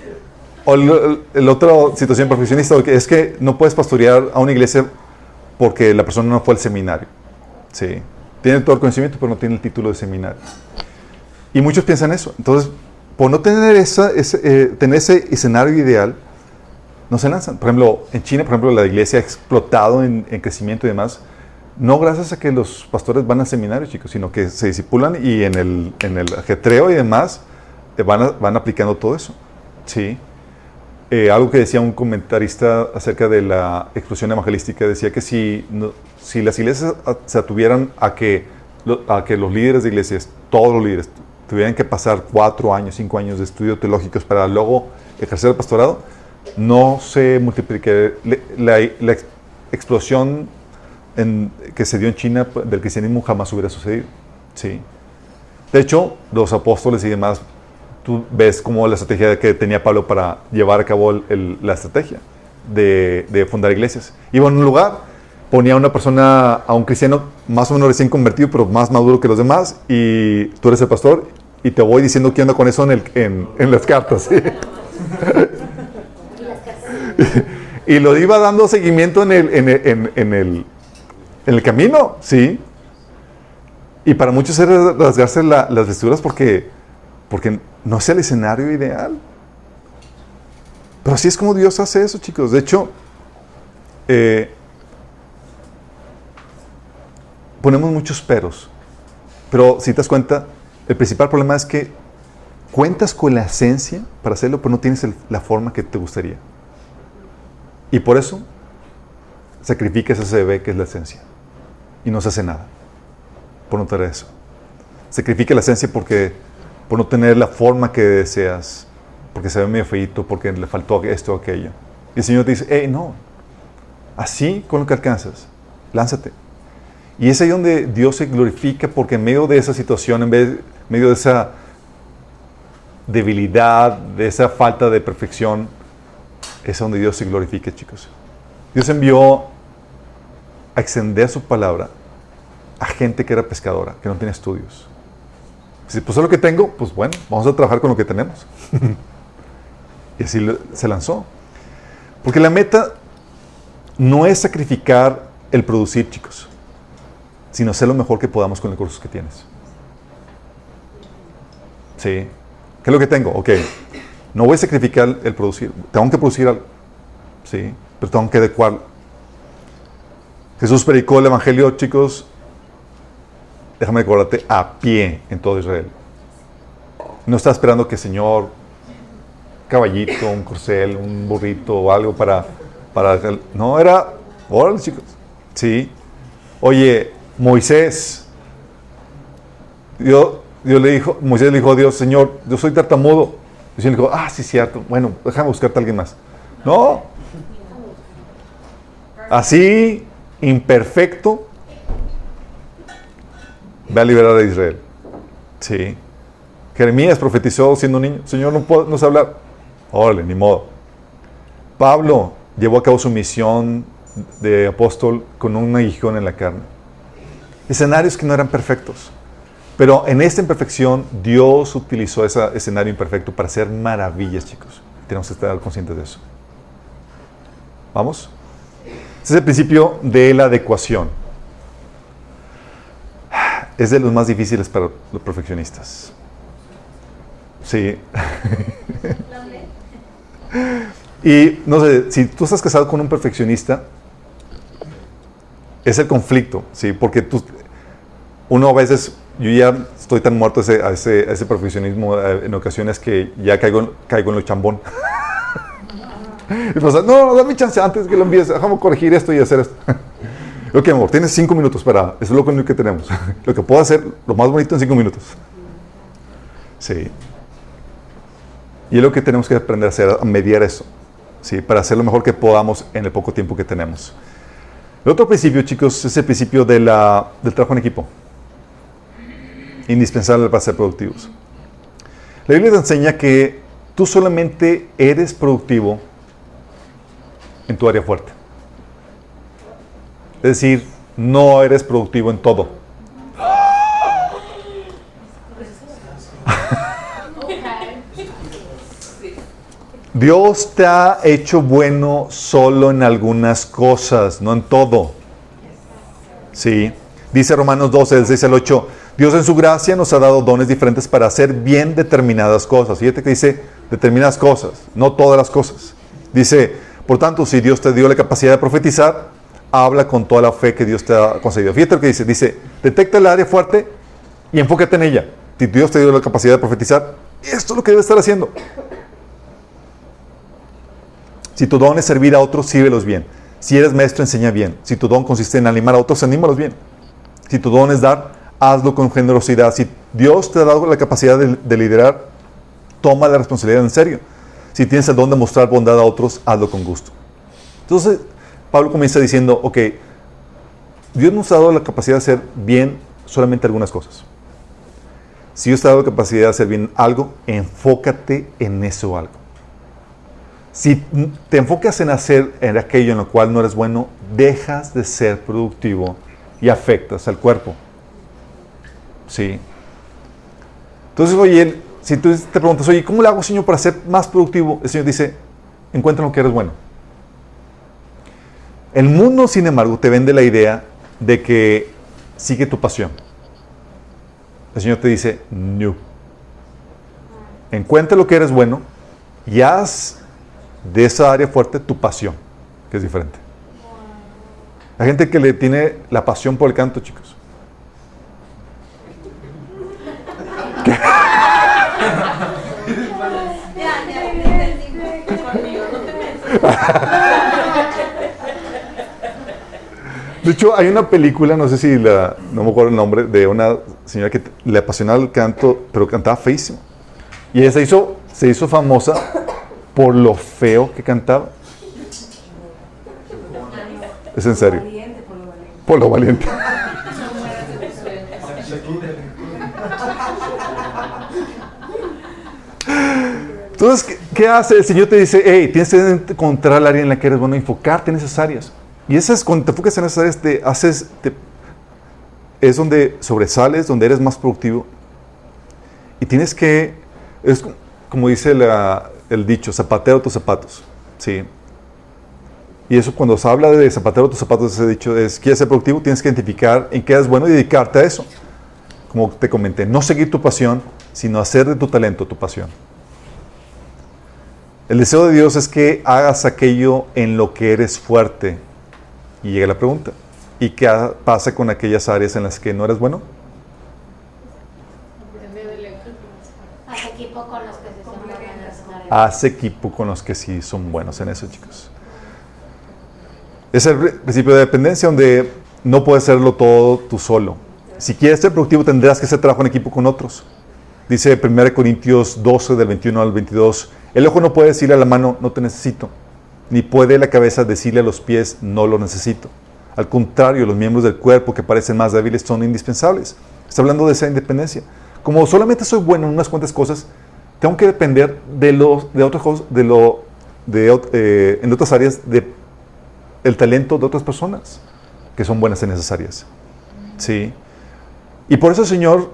o el otra situación profesionista es que no puedes pastorear a una iglesia porque la persona no fue al seminario. Sí. Tiene todo el conocimiento, pero no tiene el título de seminario. Y muchos piensan eso. Entonces, por no tener, eh, tener ese escenario ideal, no se lanzan. Por ejemplo, en China, por ejemplo, la iglesia ha explotado en, en, creciimiento y demás, no gracias a que los pastores van al seminario, chicos, sino que se disipulan y en el, en el ajetreo y demás van, a, van aplicando todo eso. Sí. Eh, algo que decía un comentarista acerca de la explosión evangelística, decía que si, si las iglesias se atuvieran a que, a que los líderes de iglesias, todos los líderes, tuvieran que pasar cuatro años, cinco años de estudios teológicos para luego ejercer el pastorado, no se multiplique la, explosión que se dio en China del cristianismo jamás hubiera sucedido. Sí. De hecho, los apóstoles y demás, tú ves como la estrategia que tenía Pablo para llevar a cabo la estrategia de, fundar iglesias. Iba en un lugar, ponía a una persona, a un cristiano más o menos recién convertido, pero más maduro que los demás, y tú eres el pastor, y te voy diciendo qué onda con eso en, en las cartas. ¿sí? y lo iba dando seguimiento en el, en el, en, el, en el camino, sí. Y para muchos es rasgarse la- las vestiduras porque, porque no es el escenario ideal. Pero así es como Dios hace eso, chicos. De hecho, eh, ponemos muchos peros. Pero si te das cuenta, el principal problema es que cuentas con la esencia para hacerlo, pero no tienes la forma que te gustaría. Y por eso sacrificas ese bebé que es la esencia. Y no se hace nada por no tener eso. Sacrifica la esencia porque, por no tener la forma que deseas, porque se ve medio feito, porque le faltó esto o aquello. Y el Señor te dice, hey, no, así con lo que alcanzas, lánzate. Y es ahí donde Dios se glorifica porque en medio de esa situación, en medio de esa debilidad, de esa falta de perfección, es donde Dios se glorifica, chicos. Dios envió a extender su palabra a gente que era pescadora, que no tenía estudios. Si pues es lo que tengo, pues bueno, vamos a trabajar con lo que tenemos. y así se lanzó. Porque la meta no es sacrificar el producir, chicos, sino hacer lo mejor que podamos con los recursos que tienes. Sí. ¿Qué es lo que tengo? Ok. No voy a sacrificar el producir. Tengo que producir algo. Sí. Pero tengo que adecuarlo. Jesús predicó el Evangelio, chicos, déjame recordarte, a pie en todo Israel. No está esperando que Señor, caballito, un corcel, un burrito o algo para... para no, era... Órale, chicos. Sí. Oye, Moisés, Dios, Dios le dijo, Moisés le dijo a Dios, Señor, yo soy tartamudo. Y el Señor dijo, ah, sí, cierto. Bueno, déjame buscarte a alguien más. No. Así, imperfecto, va a liberar a Israel. Sí. Jeremías profetizó siendo niño. Señor, no, puedo, no sé hablar. Órale, ni modo. Pablo llevó a cabo su misión de apóstol con un aguijón en la carne. Escenarios que no eran perfectos. Pero en esta imperfección, Dios utilizó ese escenario imperfecto para hacer maravillas, chicos. Tenemos que estar conscientes de eso. ¿Vamos? Este es el principio de la adecuación. Es de los más difíciles para los perfeccionistas. Sí. y no sé, si tú estás casado con un perfeccionista, es el conflicto, ¿sí? Porque tú, uno a veces, yo ya estoy tan muerto a ese, a ese, a ese perfeccionismo eh, en ocasiones que ya caigo, caigo en lo chambón. y pasa, no, dame chance antes que lo envíes, déjame corregir esto y hacer esto. ok, amor, tienes cinco minutos para, eso es lo único que tenemos. lo que puedo hacer, lo más bonito en cinco minutos. Sí. Y es lo que tenemos que aprender a hacer, a mediar eso, ¿sí? Para hacer lo mejor que podamos en el poco tiempo que tenemos. El otro principio, chicos, es el principio de la, del trabajo en equipo. Indispensable para ser productivos. La Biblia te enseña que tú solamente eres productivo en tu área fuerte. Es decir, no eres productivo en todo. Dios te ha hecho bueno solo en algunas cosas, no en todo. Sí. Dice Romanos 12, del 6 al 8, Dios en su gracia nos ha dado dones diferentes para hacer bien determinadas cosas. Fíjate que dice determinadas cosas, no todas las cosas. Dice, por tanto, si Dios te dio la capacidad de profetizar, habla con toda la fe que Dios te ha concedido. Fíjate lo que dice, dice, detecta el área fuerte y enfócate en ella. Si Dios te dio la capacidad de profetizar, esto es lo que debes estar haciendo. Si tu don es servir a otros, sírvelos bien. Si eres maestro, enseña bien. Si tu don consiste en animar a otros, anímalos bien. Si tu don es dar, hazlo con generosidad. Si Dios te ha dado la capacidad de, de liderar, toma la responsabilidad en serio. Si tienes el don de mostrar bondad a otros, hazlo con gusto. Entonces, Pablo comienza diciendo, ok, Dios nos ha dado la capacidad de hacer bien solamente algunas cosas. Si Dios te ha dado la capacidad de hacer bien algo, enfócate en eso algo. Si te enfocas en hacer en aquello en lo cual no eres bueno, dejas de ser productivo y afectas al cuerpo. Sí. Entonces, oye, si tú te preguntas, oye, ¿cómo le hago, Señor, para ser más productivo? El Señor dice, encuentra lo que eres bueno. El mundo, sin embargo, te vende la idea de que sigue tu pasión. el Señor te dice, no. Encuentra lo que eres bueno y haz de esa área fuerte tu pasión, que es diferente. Hay gente que le tiene la pasión por el canto, chicos. De hecho, hay una película, no sé si la, no me acuerdo el nombre, de una señora que le apasionaba el canto, pero cantaba feísimo. Y ella se hizo, se hizo famosa por lo feo que cantaba. Es en serio. Por lo valiente. Por lo valiente. No mueras de tus sueños. Entonces, ¿qué, hace? El Señor te dice, hey, tienes que encontrar el área en la que eres bueno, enfocarte en esas áreas. Y esas, cuando te enfocas en esas áreas, te haces, te- es donde sobresales, donde eres más productivo. Y tienes que, es co- como dice la- el dicho, zapatero tus zapatos. Sí. Y eso cuando se habla de zapatero tus zapatos, ese dicho es, quieres ser productivo, tienes que identificar en qué eres bueno y dedicarte a eso. Como te comenté, no seguir tu pasión, sino hacer de tu talento tu pasión. El deseo de Dios es que hagas aquello en lo que eres fuerte. Y llega la pregunta, ¿y qué pasa con aquellas áreas en las que no eres bueno? Haz equipo con los que se son buenos en esa área. Haz equipo con los que sí son buenos en eso, chicos. Es el pri- principio de dependencia donde no puedes hacerlo todo tú solo. Si quieres ser productivo tendrás que hacer trabajo en equipo con otros. Dice 1 Corintios 12 del 21 al 22, el ojo no puede decirle a la mano, no te necesito, ni puede la cabeza decirle a los pies, no lo necesito. Al contrario, los miembros del cuerpo que parecen más débiles son indispensables. Está hablando de esa independencia. Como solamente soy bueno en unas cuantas cosas, tengo que depender de, los, de otras cosas, de lo, de, eh, en otras áreas, de el talento de otras personas que son buenas en esas áreas. Sí. Y por eso Señor,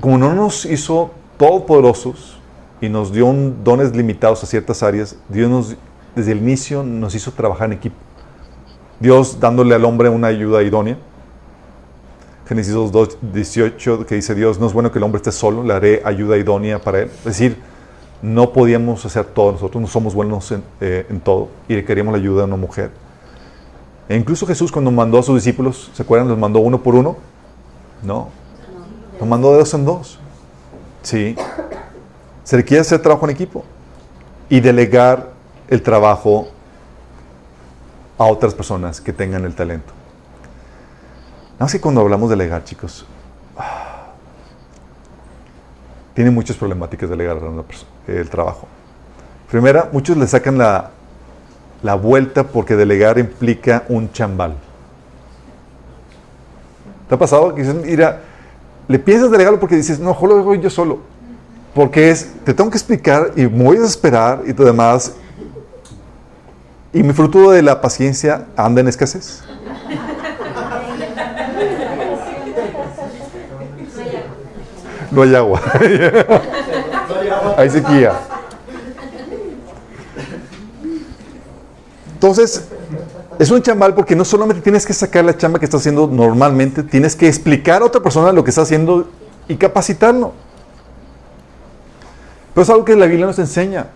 como no nos hizo todopoderosos y nos dio un- dones limitados a ciertas áreas, Dios nos, desde el inicio nos hizo trabajar en equipo. Dios dándole al hombre una ayuda idónea. Génesis 2, 18, que dice Dios, no es bueno que el hombre esté solo, le haré ayuda idónea para él. Es decir, no podíamos hacer todo nosotros, no somos buenos en, eh, en todo y requeríamos la ayuda de una mujer. E incluso Jesús cuando mandó a sus discípulos, ¿se acuerdan? ¿Los mandó uno por uno? No. Los mandó de dos en dos. Sí. Se requiere hacer trabajo en equipo y delegar el trabajo a otras personas que tengan el talento. Nada más que cuando hablamos de delegar, chicos, tiene muchas problemáticas delegar el trabajo. Primera, muchos le sacan la, la vuelta porque delegar implica un chambal. ¿Te ha pasado? Que mira, le piensas delegarlo porque dices, no, mejor lo hago yo solo. Porque es, te tengo que explicar y me voy a esperar y todo demás. Y mi fruto de la paciencia anda en escasez. No hay agua. Hay sequía. Entonces, es un chambal porque no solamente tienes que sacar la chamba que estás haciendo normalmente, tienes que explicar a otra persona lo que está haciendo y capacitarlo. Pero es algo que la Biblia nos enseña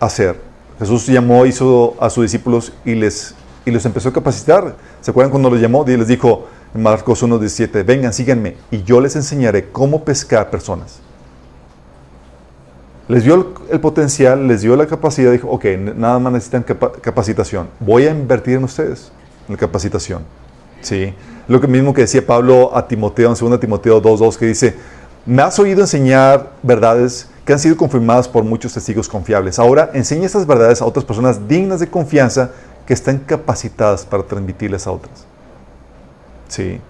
a hacer. Jesús llamó, hizo a sus discípulos y les y los empezó a capacitar. ¿Se acuerdan cuando los llamó? Y les dijo en Marcos 1.17, vengan, síganme y yo les enseñaré cómo pescar personas. Les dio el, potencial, les dio la capacidad, dijo, ok, nada más necesitan capa- capacitación. Voy a invertir en ustedes, en la capacitación. ¿Sí? Lo que mismo que decía Pablo a Timoteo en 2 Timoteo 2.2, que dice, me has oído enseñar verdades que han sido confirmadas por muchos testigos confiables. Ahora enseña estas verdades a otras personas dignas de confianza que están capacitadas para transmitirles a otras. Sí.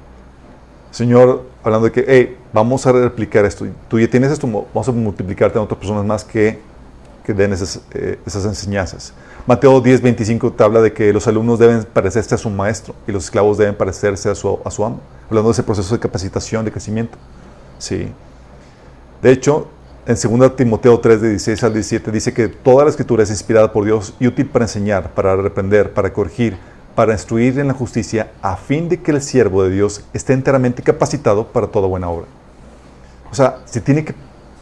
Señor, hablando de que, hey, vamos a replicar esto. Tú ya tienes esto, mo- vamos a multiplicarte a otras personas más que, que den esas, eh, enseñanzas. Mateo 10, 25 te habla de que los alumnos deben parecerse a su maestro y los esclavos deben parecerse a su, a su amo. Hablando de ese proceso de capacitación, de crecimiento. Sí. De hecho, en 2 Timoteo 3, de 16 al 17, dice que toda la escritura es inspirada por Dios y útil para enseñar, para reprender, para corregir, para instruir en la justicia, a fin de que el siervo de Dios esté enteramente capacitado para toda buena obra. O sea, se tiene que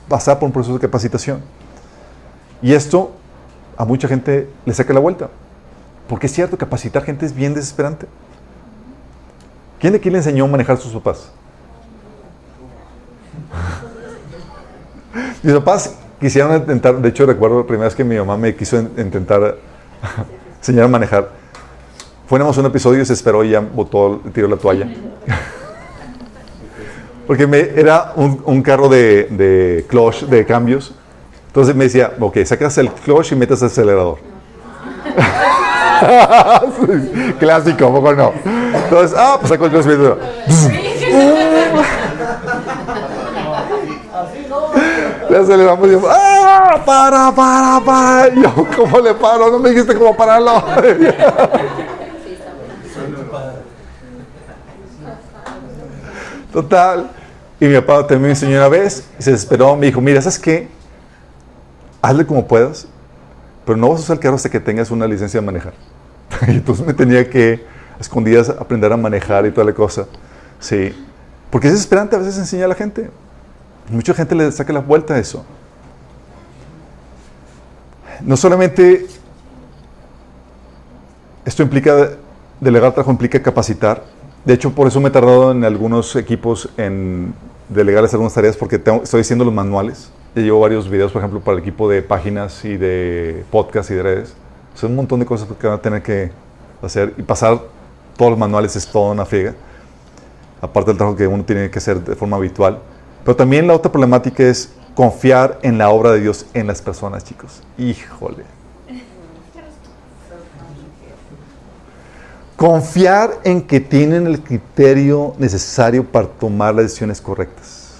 pasar por un proceso de capacitación. Y esto a mucha gente le saca la vuelta. Porque es cierto, capacitar gente es bien desesperante. ¿Quién de aquí le enseñó a manejar a sus papás? Mis papás quisieron intentar, de hecho recuerdo la primera vez que mi mamá me quiso in- intentar enseñar a manejar. Fuéramos un episodio, se esperó y ya botó, tiró la toalla. Porque me, era un, un carro de, de clutch, de cambios. Entonces me decía, ok, sacas el clutch y metes el acelerador. Clásico, ¿a poco no? Entonces, ah, pues saco el clutch y meto- Le aceleramos y yo, ¡ah! ¡Para, para, para! Y yo, ¿cómo le paro? No me dijiste cómo pararlo. Total. Y mi papá también me enseñó una vez y se desesperó. Me dijo, mira, ¿sabes qué? Hazle como puedas, pero no vas a usar el carro hasta que tengas una licencia de manejar. y entonces me tenía que, a escondidas, aprender a manejar y toda la cosa. Sí. Porque es desesperante a veces enseñar a la gente. Mucha gente le saca la vuelta a eso. No solamente esto implica, delegar trabajo implica capacitar. De hecho, por eso me he tardado en algunos equipos en delegarles algunas tareas porque estoy haciendo los manuales. Ya llevo varios videos, por ejemplo, para el equipo de páginas y de podcast y de redes. Son un montón de cosas que van a tener que hacer y pasar todos los manuales es toda una friega. Aparte del trabajo que uno tiene que hacer de forma habitual. Pero también la otra problemática es confiar en la obra de Dios en las personas, chicos. Híjole. Confiar en que tienen el criterio necesario para tomar las decisiones correctas.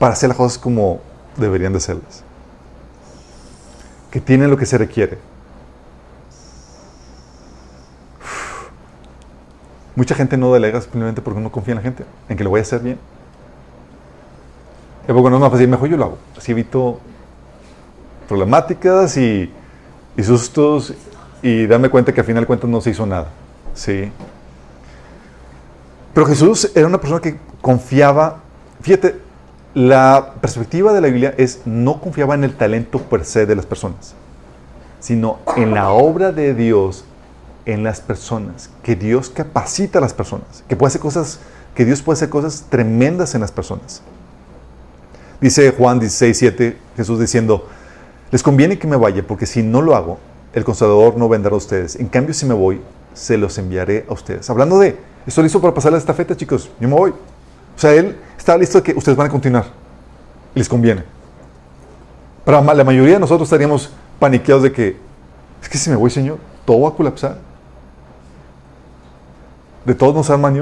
Para hacer las cosas como deberían de serlas. Que tienen lo que se requiere. Mucha gente no delega simplemente porque no confía en la gente, en que lo voy a hacer bien. Y poco no es más fácil, mejor yo lo hago. Así evito problemáticas y, y sustos y darme cuenta que al final de cuentas no se hizo nada. Sí. Pero Jesús era una persona que confiaba, fíjate, la perspectiva de la Biblia es no confiaba en el talento per se de las personas, sino en la obra de Dios en las personas, que Dios capacita a las personas, que puede hacer cosas, que Dios puede hacer cosas tremendas en las personas. Dice Juan 16, 7, Jesús diciendo, les conviene que me vaya, porque si no lo hago, el consolador no vendrá a ustedes. En cambio, si me voy, se los enviaré a ustedes. Hablando de, estoy listo para pasar la estafeta, chicos, yo me voy. O sea, él está listo de que ustedes van a continuar. Les conviene. Pero la mayoría de nosotros estaríamos paniqueados de que, es que si me voy, Señor, todo va a colapsar. De todos no se arma ni.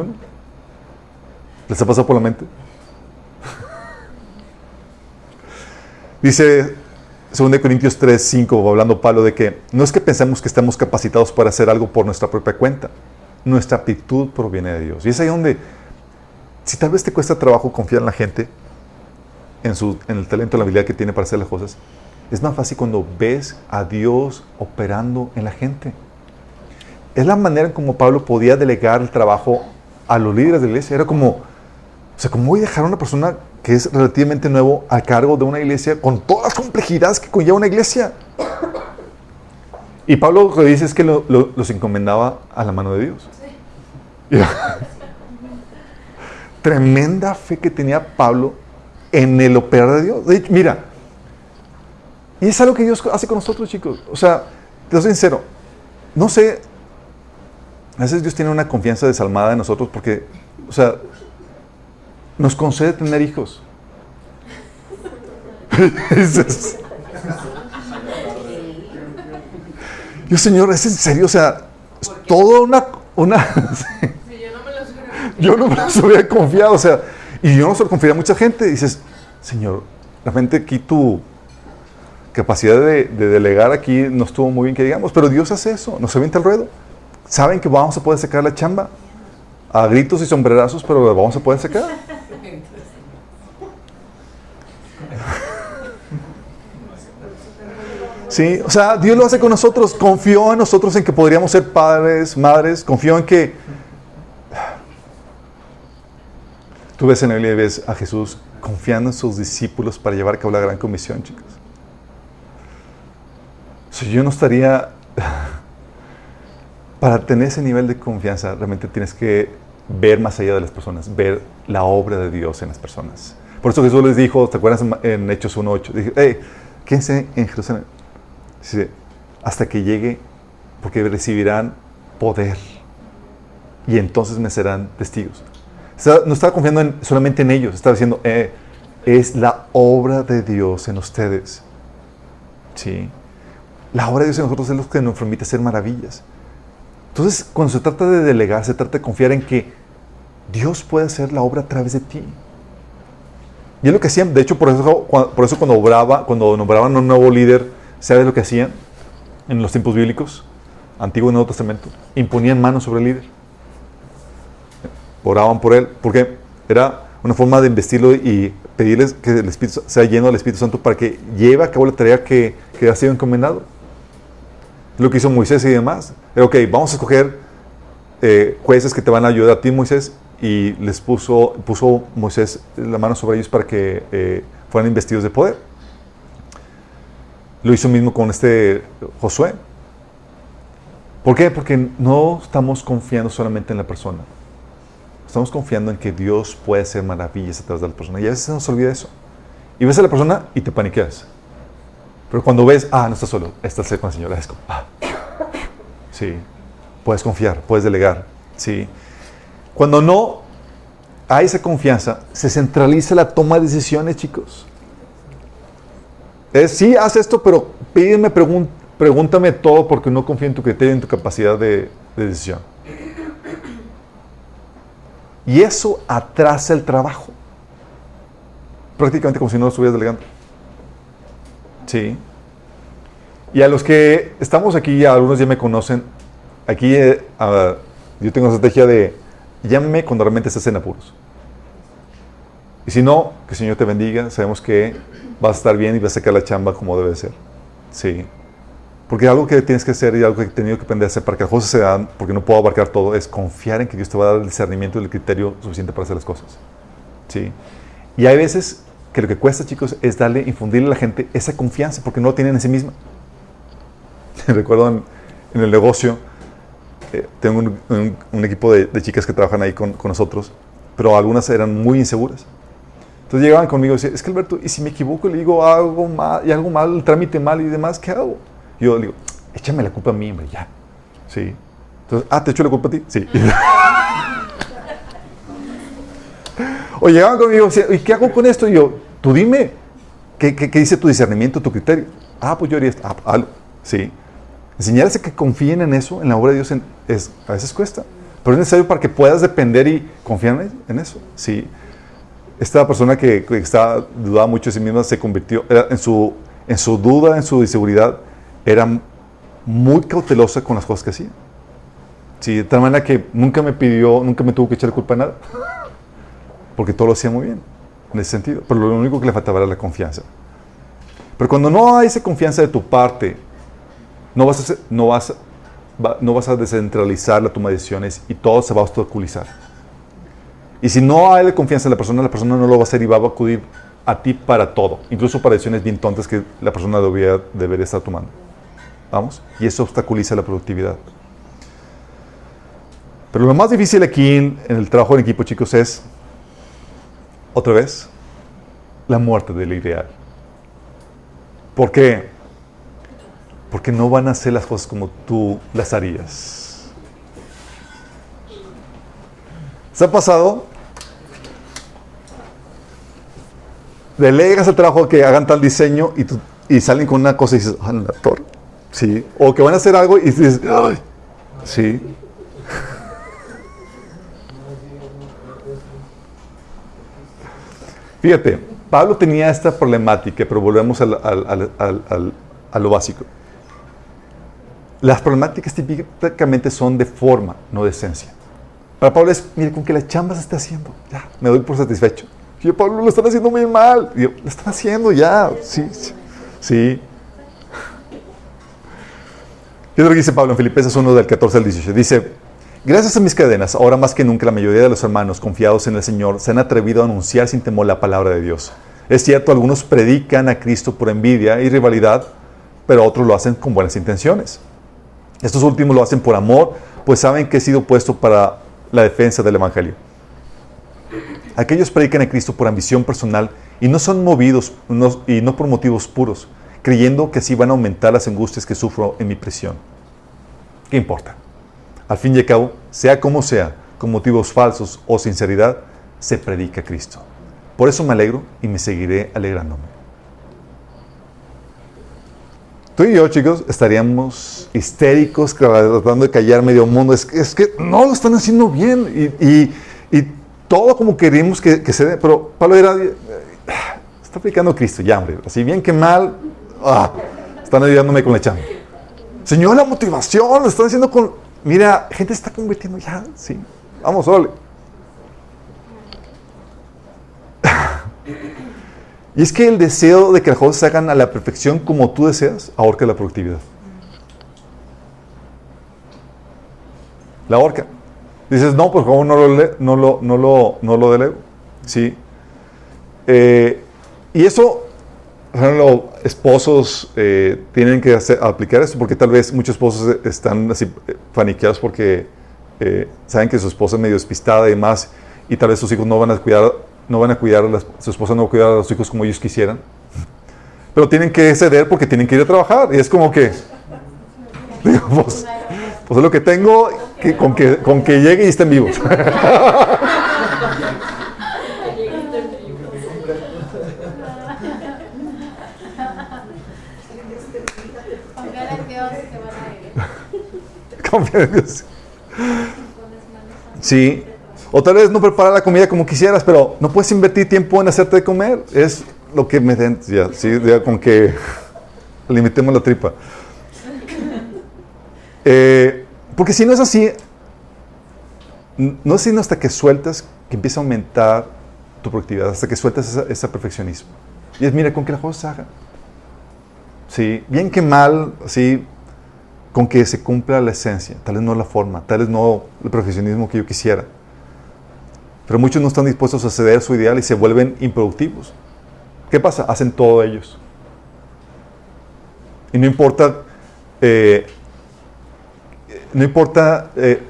¿Les ha pasado por la mente? Dice 2 Corintios 3, 5, hablando Pablo de que no es que pensemos que estamos capacitados para hacer algo por nuestra propia cuenta. Nuestra aptitud proviene de Dios. Y es ahí donde, si tal vez te cuesta trabajo confiar en la gente, en, su, en el talento, en la habilidad que tiene para hacer las cosas, es más fácil cuando ves a Dios operando en la gente. Es la manera en como Pablo podía delegar el trabajo a los líderes de la iglesia. Era como, o sea, ¿cómo voy a dejar a una persona que es relativamente nuevo a cargo de una iglesia con todas las complejidades que conlleva una iglesia? Y Pablo lo que dice es que lo- lo- los encomendaba a la mano de Dios. Y- Tremenda fe que tenía Pablo en el operar de Dios. De hecho, mira, y es algo que Dios hace con nosotros, chicos. O sea, te soy sincero, no sé, a veces Dios tiene una confianza desalmada en nosotros porque, o sea, nos concede tener hijos. Dios, Señor, ¿es en serio? O sea, es toda una... una yo no me los hubiera yo confiado, o sea, y yo no se lo confié a mucha gente. Dices, Señor, realmente aquí tu capacidad de, de delegar aquí no estuvo muy bien que digamos, pero Dios hace eso, nos avienta el ruedo. Saben que vamos a poder sacar la chamba a gritos y sombrerazos, pero la vamos a poder sacar. Sí, o sea, Dios lo hace con nosotros, confió en nosotros en que podríamos ser padres, madres, confió en que Tú ves en la Biblia y ves a Jesús confiando en sus discípulos para llevar a cabo la gran comisión, chicos. Si yo no estaría... para tener ese nivel de confianza, realmente tienes que ver más allá de las personas, ver la obra de Dios en las personas. Por eso Jesús les dijo, ¿te acuerdas en Hechos 1.8? Dije, hey, quédense en Jerusalén. Dice, hasta que llegue, porque recibirán poder. Y entonces me serán testigos. no estaba confiando solamente en ellos, estaba diciendo, eh, es la obra de Dios en ustedes. ¿Sí? La obra de Dios en nosotros es lo que nos permite hacer maravillas. Entonces, cuando se trata de delegar, se trata de confiar en que Dios puede hacer la obra a través de ti. Y es lo que hacían, de hecho, por eso, por eso cuando, obraba, cuando nombraban a un nuevo líder, ¿sabes lo que hacían en los tiempos bíblicos? Antiguo y Nuevo Testamento. Imponían manos sobre el líder. Oraban por él, porque era una forma de investirlo y pedirles que el Espíritu sea lleno del Espíritu Santo para que lleve a cabo la tarea que, que ha sido encomendado. Lo que hizo Moisés y demás. ok, vamos a escoger eh, jueces que te van a ayudar a ti, Moisés, y les puso, puso Moisés la mano sobre ellos para que eh, fueran investidos de poder. Lo hizo mismo con este Josué. ¿Por qué? Porque no estamos confiando solamente en la persona. Estamos confiando en que Dios puede hacer maravillas a través de la persona. Y a veces se nos olvida eso. Y ves a la persona y te paniqueas. Pero cuando ves, ah, no estás solo, estás con el Señor, es como, ah. Sí, puedes confiar, puedes delegar. Sí. Cuando no hay esa confianza, se centraliza la toma de decisiones, chicos. Es, sí, haz esto, pero pídeme, pregúntame todo porque no confío en tu criterio en tu capacidad de, de decisión. Y eso atrasa el trabajo. Prácticamente como si no lo estuvieras delegando. Sí. Y a los que estamos aquí, algunos ya me conocen, aquí eh, yo tengo la estrategia de llámame cuando realmente estés en apuros. Y si no, que el Señor te bendiga, sabemos que vas a estar bien y vas a sacar la chamba como debe ser. Sí. Porque algo que tienes que hacer y algo que he tenido que aprender a hacer para que las cosas se dan, porque no puedo abarcar todo, es confiar en que Dios te va a dar el discernimiento y el criterio suficiente para hacer las cosas. ¿Sí? Y hay veces que lo que cuesta, chicos, es darle, infundirle a la gente esa confianza, porque no lo tienen en sí misma. Recuerdo en, el negocio, eh, tengo un, equipo de, chicas que trabajan ahí con, nosotros, pero algunas eran muy inseguras. Entonces llegaban conmigo y decían, es que Alberto, ¿y si me equivoco y le digo algo mal, y algo mal, el trámite mal y demás, qué hago? yo le digo, échame la culpa a mí, hombre, ya. Sí. Entonces, ah, ¿te echo la culpa a ti? Sí. o llegaban conmigo y decían, ¿y qué hago con esto? Y yo, Tú dime, ¿qué, dice tu discernimiento, tu criterio? Ah, pues yo haría esto. Ah, sí. Enseñarles a que confíen en eso, en la obra de Dios, a veces cuesta. Pero es necesario para que puedas depender y confiar en eso. Sí. Esta persona que, estaba, dudaba mucho de sí misma se convirtió, en, su, en su duda, en su inseguridad, era muy cautelosa con las cosas que hacía. Sí, de tal manera que nunca me pidió, nunca me tuvo que echar culpa de nada. Porque todo lo hacía muy bien en ese sentido. Pero lo único que le faltaba era la confianza. Pero cuando no hay esa confianza de tu parte, no vas a, no vas, no vas a descentralizar la toma de decisiones y todo se va a obstaculizar. Y si no hay confianza en la persona, la persona no lo va a hacer y va a acudir a ti para todo, incluso para decisiones bien tontas que la persona debería, debería estar tomando. ¿Vamos? Y eso obstaculiza la productividad. Pero lo más difícil aquí en el trabajo en equipo, chicos, es otra vez, la muerte del ideal. ¿Por qué? Porque no van a hacer las cosas como tú las harías. ¿Se ha pasado? Delegas el trabajo que hagan tal diseño y, salen con una cosa y dices, ah, la torre. Sí. O que van a hacer algo y dices, ay, sí. Fíjate, Pablo tenía esta problemática, pero volvemos a lo básico. Las problemáticas típicamente son de forma, no de esencia. Para Pablo es, mire, con que la chamba se está haciendo, ya, me doy por satisfecho. Y yo, Pablo, lo están haciendo muy mal. Y yo, lo están haciendo ya, sí, sí. sí. ¿Qué es lo que dice Pablo en Filipenses 1 del 14 al 18? Dice, Gracias a mis cadenas, ahora más que nunca la mayoría de los hermanos confiados en el Señor se han atrevido a anunciar sin temor la palabra de Dios. Es cierto, algunos predican a Cristo por envidia y rivalidad, pero otros lo hacen con buenas intenciones. Estos últimos lo hacen por amor, pues saben que he sido puesto para la defensa del Evangelio. Aquellos predican a Cristo por ambición personal y no son movidos y no por motivos puros, creyendo que así van a aumentar las angustias que sufro en mi prisión. ¿Qué importa? Al fin y al cabo, sea como sea, con motivos falsos o sinceridad, se predica Cristo. Por eso me alegro y me seguiré alegrándome. Tú y yo, chicos, estaríamos histéricos tratando de callar medio mundo. Es, que no lo están haciendo bien y, todo como queremos que, se dé. Pero Pablo era, eh, está predicando Cristo, ya, hombre. Así bien que mal, ah, están ayudándome con la chamba. Señor, la motivación, lo están haciendo con Mira, gente está convirtiendo ya, sí. Vamos, ole. y es que el deseo de que las cosas se hagan a la perfección como tú deseas, ahorca la productividad. La ahorca. Dices, no, por favor, no lo, no lo, no lo, no lo delego. Sí. Eh, y eso los esposos eh, tienen que aplicar esto porque tal vez muchos esposos están así paniqueados porque eh, saben que su esposa es medio despistada y demás y tal vez sus hijos no van a cuidar, no van a cuidar, su esposa no va a cuidar a los hijos como ellos quisieran. Pero tienen que ceder porque tienen que ir a trabajar y es como que, pues, pues, es lo que tengo que, con, que, con que llegue y estén vivos. Confía en Dios. Sí. O tal vez no preparar la comida como quisieras, pero no puedes invertir tiempo en hacerte de comer. Es lo que me den, ya, sí, con que limitemos la tripa. Eh, porque si no es así, no es sino hasta que sueltas que empieza a aumentar tu productividad, hasta que sueltas ese, perfeccionismo. Y es, mira, con que la cosa se haga. Sí, bien que mal, sí, con que se cumpla la esencia, tal vez no la forma, tal vez no el profesionismo que yo quisiera. Pero muchos no están dispuestos a ceder su ideal y se vuelven improductivos. ¿Qué pasa? Hacen todo ellos. Y no importa, eh, no importa, eh,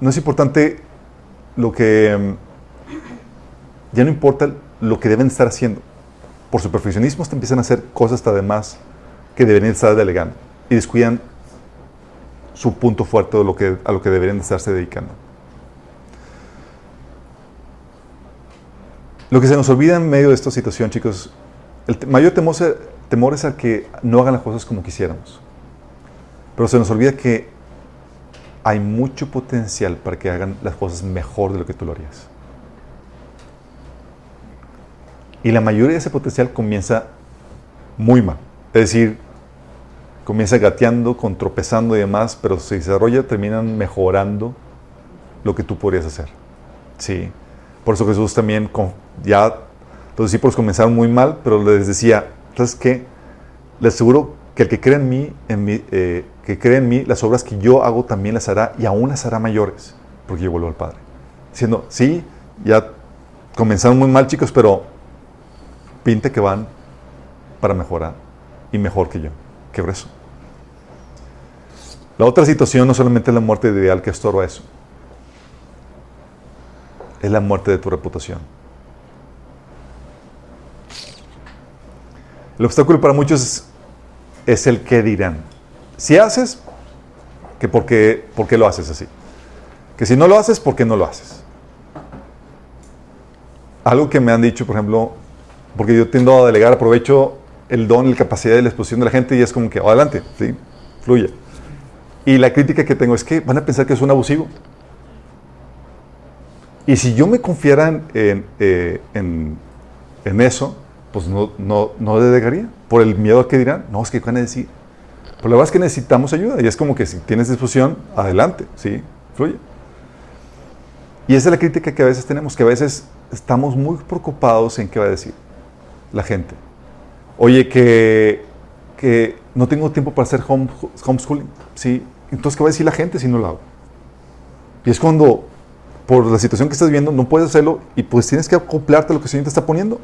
no es importante lo que, mm, ya no importa lo que deben estar haciendo. Por su perfeccionismo hasta empiezan a hacer cosas hasta de más que deberían estar delegando y descuidan su punto fuerte lo que, a lo que deberían estarse dedicando. Lo que se nos olvida en medio de esta situación, chicos, el mayor temor, temor es a que no hagan las cosas como quisiéramos. Pero se nos olvida que hay mucho potencial para que hagan las cosas mejor de lo que tú lo harías. Y la mayoría de ese potencial comienza muy mal. Es decir, comienza gateando, con tropezando y demás, pero se desarrolla, terminan mejorando lo que tú podrías hacer. Sí. Por eso Jesús también, ya los discípulos comenzaron muy mal, pero les decía, ¿sabes qué? Les aseguro que el que cree en mí, eh, que cree en mí, las obras que yo hago también las hará y aún las hará mayores, porque yo vuelvo al Padre. Diciendo, sí, ya comenzaron muy mal chicos, pero pinta que van para mejorar y mejor que yo. Qué grueso. La otra situación no solamente es la muerte ideal que estorba eso, es la muerte de tu reputación. El obstáculo para muchos es, el que dirán. Si haces, que por qué, por qué lo haces así. Que si no lo haces, ¿por qué no lo haces? Algo que me han dicho, por ejemplo, porque yo tiendo a delegar, aprovecho el don, la capacidad de la exposición de la gente y es como que, adelante, ¿sí? fluye. Y la crítica que tengo es que van a pensar que es un abusivo. Y si yo me confiara en, eh, eso, pues no, no, no delegaría. Por el miedo a que dirán, no, es que van a decir. Pero la verdad es que necesitamos ayuda. Y es como que si tienes disposición, adelante, ¿sí? Fluye. Y esa es la crítica que a veces tenemos, que a veces estamos muy preocupados en qué va a decir la gente. Oye, que, que no tengo tiempo para hacer home, homeschooling. ¿sí? Entonces, ¿qué va a decir la gente si no lo hago? Y es cuando, por la situación que estás viendo, no puedes hacerlo y pues tienes que acoplarte a lo que el Señor te está poniendo.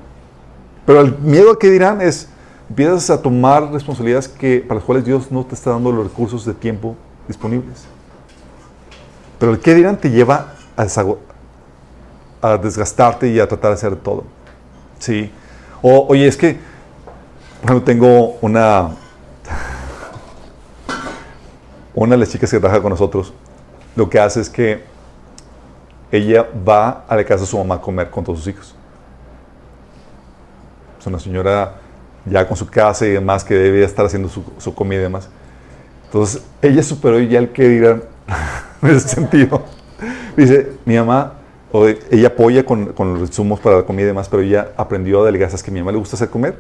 Pero el miedo a que dirán es, empiezas a tomar responsabilidades que, para las cuales Dios no te está dando los recursos de tiempo disponibles. Pero el que dirán te lleva a, a desgastarte y a tratar de hacer todo. Sí. O, oye, es que, ejemplo, tengo una, una de las chicas que trabaja con nosotros, lo que hace es que ella va a la casa de su mamá a comer con todos sus hijos. Es una señora ya con su casa y demás que debe estar haciendo su, su comida y demás. Entonces, ella superó ya el que dirán en ese sentido. Dice, mi mamá, o ella apoya con, con, los insumos para la comida y demás, pero ella aprendió a delegar, es que a mi mamá le gusta hacer comer,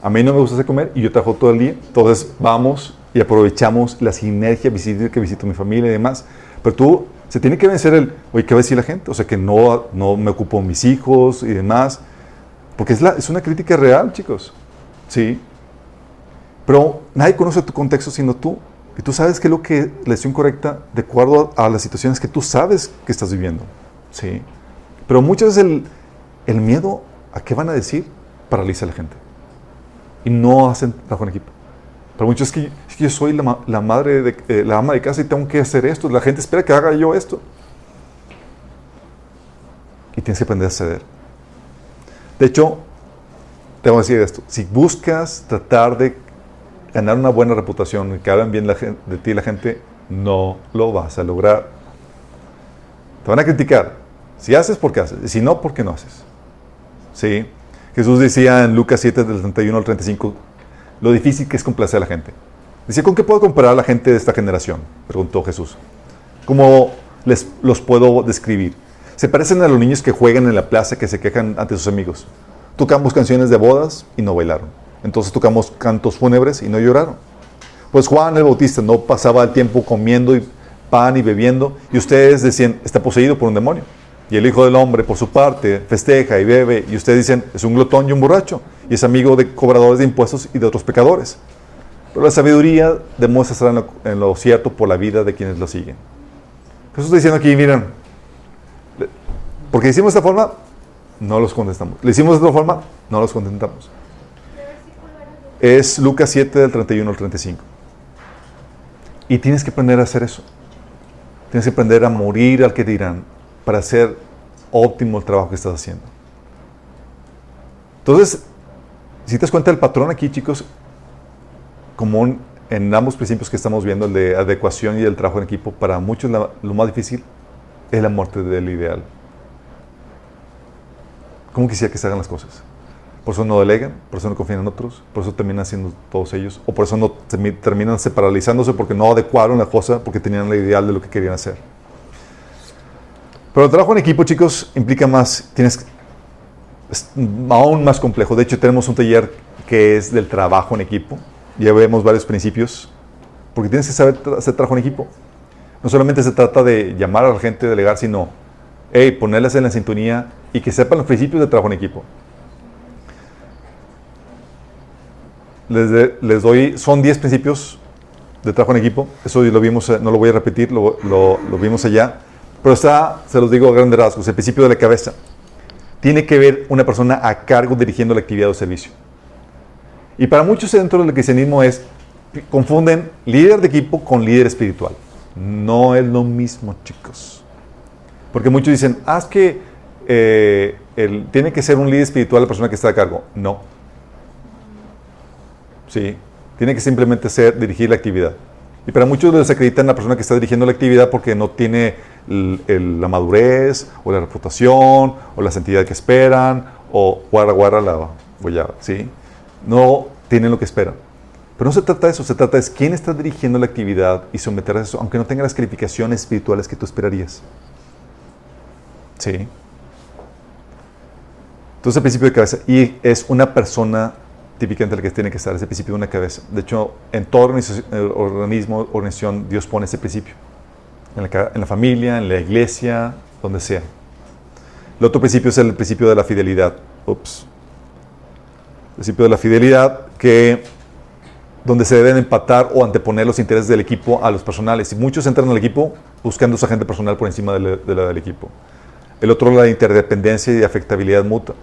a mí no me gusta hacer comer y yo trabajo todo el día, entonces vamos y aprovechamos la sinergia que visito mi familia y demás. Pero tú, se tiene que vencer el, oye, ¿qué va a decir la gente? O sea, que no, no me ocupo mis hijos y demás, porque es, la, es una crítica real, chicos. Sí. Pero nadie conoce tu contexto sino tú. Y tú sabes qué es lo que la decisión correcta de acuerdo a las situaciones que tú sabes que estás viviendo. ¿sí? Pero muchas veces el, el miedo a qué van a decir paraliza a la gente. Y no hacen trabajo en equipo. Pero muchos es que, yo soy la, madre, de, eh, la ama de casa y tengo que hacer esto. La gente espera que haga yo esto. Y tienes que aprender a ceder. De hecho, te voy a decir esto. Si buscas tratar de ganar una buena reputación y que hablen bien la gente, de ti la gente, no lo vas a lograr. Te van a criticar. Si haces, porque haces. Si no, porque no haces. ¿Sí? Jesús decía en Lucas 7, del 31 al 35, lo difícil que es complacer a la gente. Decía, ¿con qué puedo comparar a la gente de esta generación? Preguntó Jesús. ¿Cómo les, los puedo describir? Se parecen a los niños que juegan en la plaza que se quejan ante sus amigos. Tocamos canciones de bodas y no bailaron. Entonces tocamos cantos fúnebres y no lloraron. Pues Juan el Bautista no pasaba el tiempo comiendo pan y bebiendo y ustedes decían, está poseído por un demonio. Y el Hijo del Hombre, por su parte, festeja y bebe y ustedes dicen, es un glotón y un borracho y es amigo de cobradores de impuestos y de otros pecadores. Pero la sabiduría demuestra estar en lo, cierto por la vida de quienes lo siguen. Jesús está diciendo aquí, miren, porque hicimos de esta forma, no los contestamos. Le hicimos de otra forma, no los contentamos es Lucas 7 del 31 al 35. Y tienes que aprender a hacer eso. Tienes que aprender a morir al que dirán para hacer óptimo el trabajo que estás haciendo. Entonces, si te das cuenta del patrón aquí, chicos, común en ambos principios que estamos viendo, el de adecuación y el trabajo en equipo, para muchos lo más difícil es la muerte del ideal. ¿Cómo quisiera que se hagan las cosas? Por eso no delegan, por eso no confían en otros, por eso terminan siendo todos ellos, o por eso no terminan se paralizándose porque no adecuaron la cosa, porque tenían la ideal de lo que querían hacer. Pero el trabajo en equipo, chicos, implica más, tienes, es aún más complejo. De hecho, tenemos un taller que es del trabajo en equipo. Ya vemos varios principios, porque tienes que saber hacer trabajo en equipo. No solamente se trata de llamar a la gente, delegar, sino hey, ponerles en la sintonía y que sepan los principios de trabajo en equipo. les, doy, son 10 principios de trabajo en equipo, eso lo vimos, eh, no lo voy a repetir, lo, vimos allá, pero está, se los digo a grandes rasgos, el principio de la cabeza. Tiene que ver una persona a cargo dirigiendo la actividad o servicio. Y para muchos dentro del cristianismo es, confunden líder de equipo con líder espiritual. No es lo mismo, chicos. Porque muchos dicen, ah, es que eh, tiene que ser un líder espiritual la persona que está a cargo. No ¿sí? Tiene que simplemente ser dirigir la actividad. Y para muchos les acreditan la persona que está dirigiendo la actividad porque no tiene la madurez, o la reputación, o la santidad que esperan, o guarda, guarda la bollada, ¿sí? No tienen lo que esperan. Pero no se trata de eso, se trata de quién está dirigiendo la actividad y someter a eso, aunque no tenga las calificaciones espirituales que tú esperarías. ¿Sí? Entonces, el principio de cabeza. Y es una persona típicamente el que tiene que estar ese principio de una cabeza. De hecho, en todo organismo, organización, Dios pone ese principio. En la, en la, familia, en la iglesia, donde sea. El otro principio es el principio de la fidelidad. Ups. Principio de la fidelidad que donde se deben empatar o anteponer los intereses del equipo a los personales. Y muchos entran al equipo buscando su agente personal por encima de la, de la del equipo. El otro, la interdependencia y afectabilidad mutua,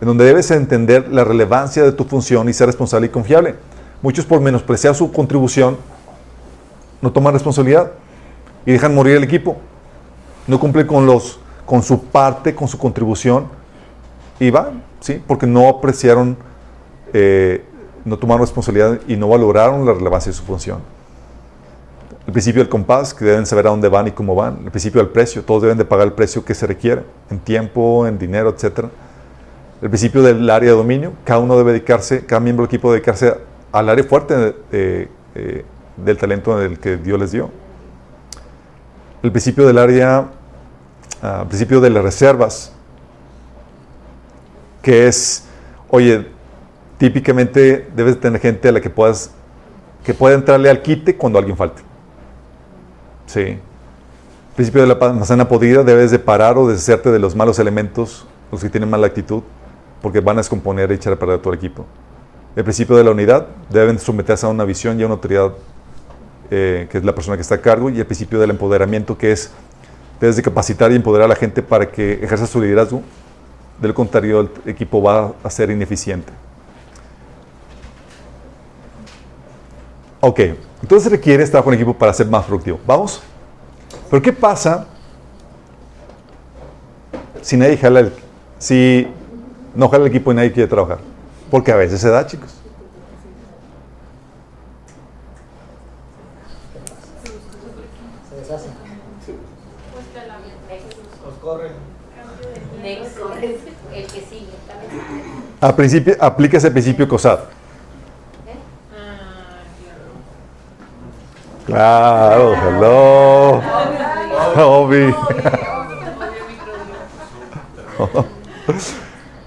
en donde debes entender la relevancia de tu función y ser responsable y confiable. Muchos por menospreciar su contribución no toman responsabilidad y dejan morir el equipo. No cumplen con, los, con su parte, con su contribución y van, ¿sí? Porque no apreciaron, eh, no tomaron responsabilidad y no valoraron la relevancia de su función. El principio del compás, que deben saber a dónde van y cómo van. El principio del precio, todos deben de pagar el precio que se requiere, en tiempo, en dinero, etc. El principio del área de dominio, cada uno debe dedicarse, cada miembro del equipo debe dedicarse al área fuerte eh, eh, del talento del que Dios les dio. El principio del área, ah, el principio de las reservas, que es, oye, típicamente debes tener gente a la que puedas, que pueda entrarle al quite cuando alguien falte. Sí. El principio de la manzana podrida, debes de parar o deshacerte de los malos elementos, los que tienen mala actitud, porque van a descomponer y echar a perder todo el equipo. El principio de la unidad, deben someterse a una visión y a una autoridad eh, que es la persona que está a cargo, y el principio del empoderamiento, que es, debes de capacitar y empoderar a la gente para que ejerza su liderazgo. Del contrario, el equipo va a ser ineficiente. Ok, entonces requiere estar con equipo para ser más productivo. ¿Vamos? Pero ¿qué pasa si nadie jala el, si no jala el equipo y nadie quiere trabajar? Porque a veces se da, chicos. Se deshace. Los corren. Next, el que sigue. Al principio, aplica ese principio COSAD. Claro. Hello. Obi.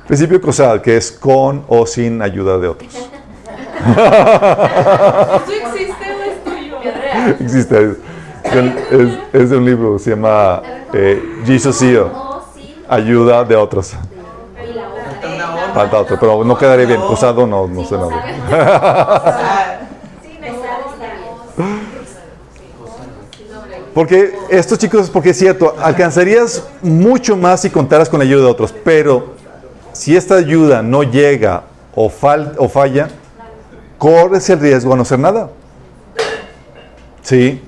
Principio COSAD, que es con o sin ayuda de otros. ¿Eso existe o es tuyo? Existe. Es, es- es de un libro, se llama eh, Jesus Heal, ayuda de otros. Falta otro, pero no quedaría bien. COSAD o no, no sé nada. Porque esto, chicos, porque es cierto, alcanzarías mucho más si contaras con la ayuda de otros, pero si esta ayuda no llega o, o falla, corres el riesgo a no hacer nada. ¿Sí?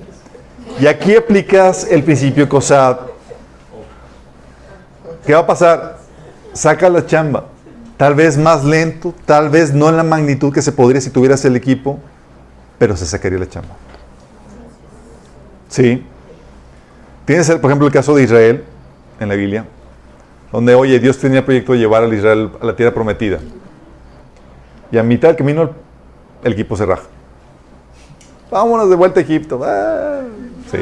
Y aquí aplicas el principio COSAD. ¿Qué va a pasar? Saca la chamba. Tal vez más lento, tal vez no en la magnitud que se podría si tuvieras el equipo, pero se sacaría la chamba. ¿Sí? Tienes, por ejemplo, el caso de Israel en la Biblia, donde, oye, Dios tenía el proyecto de llevar a Israel a la tierra prometida. Y a mitad del camino el, el equipo se raja. Vámonos de vuelta a Egipto. Ah, Sí.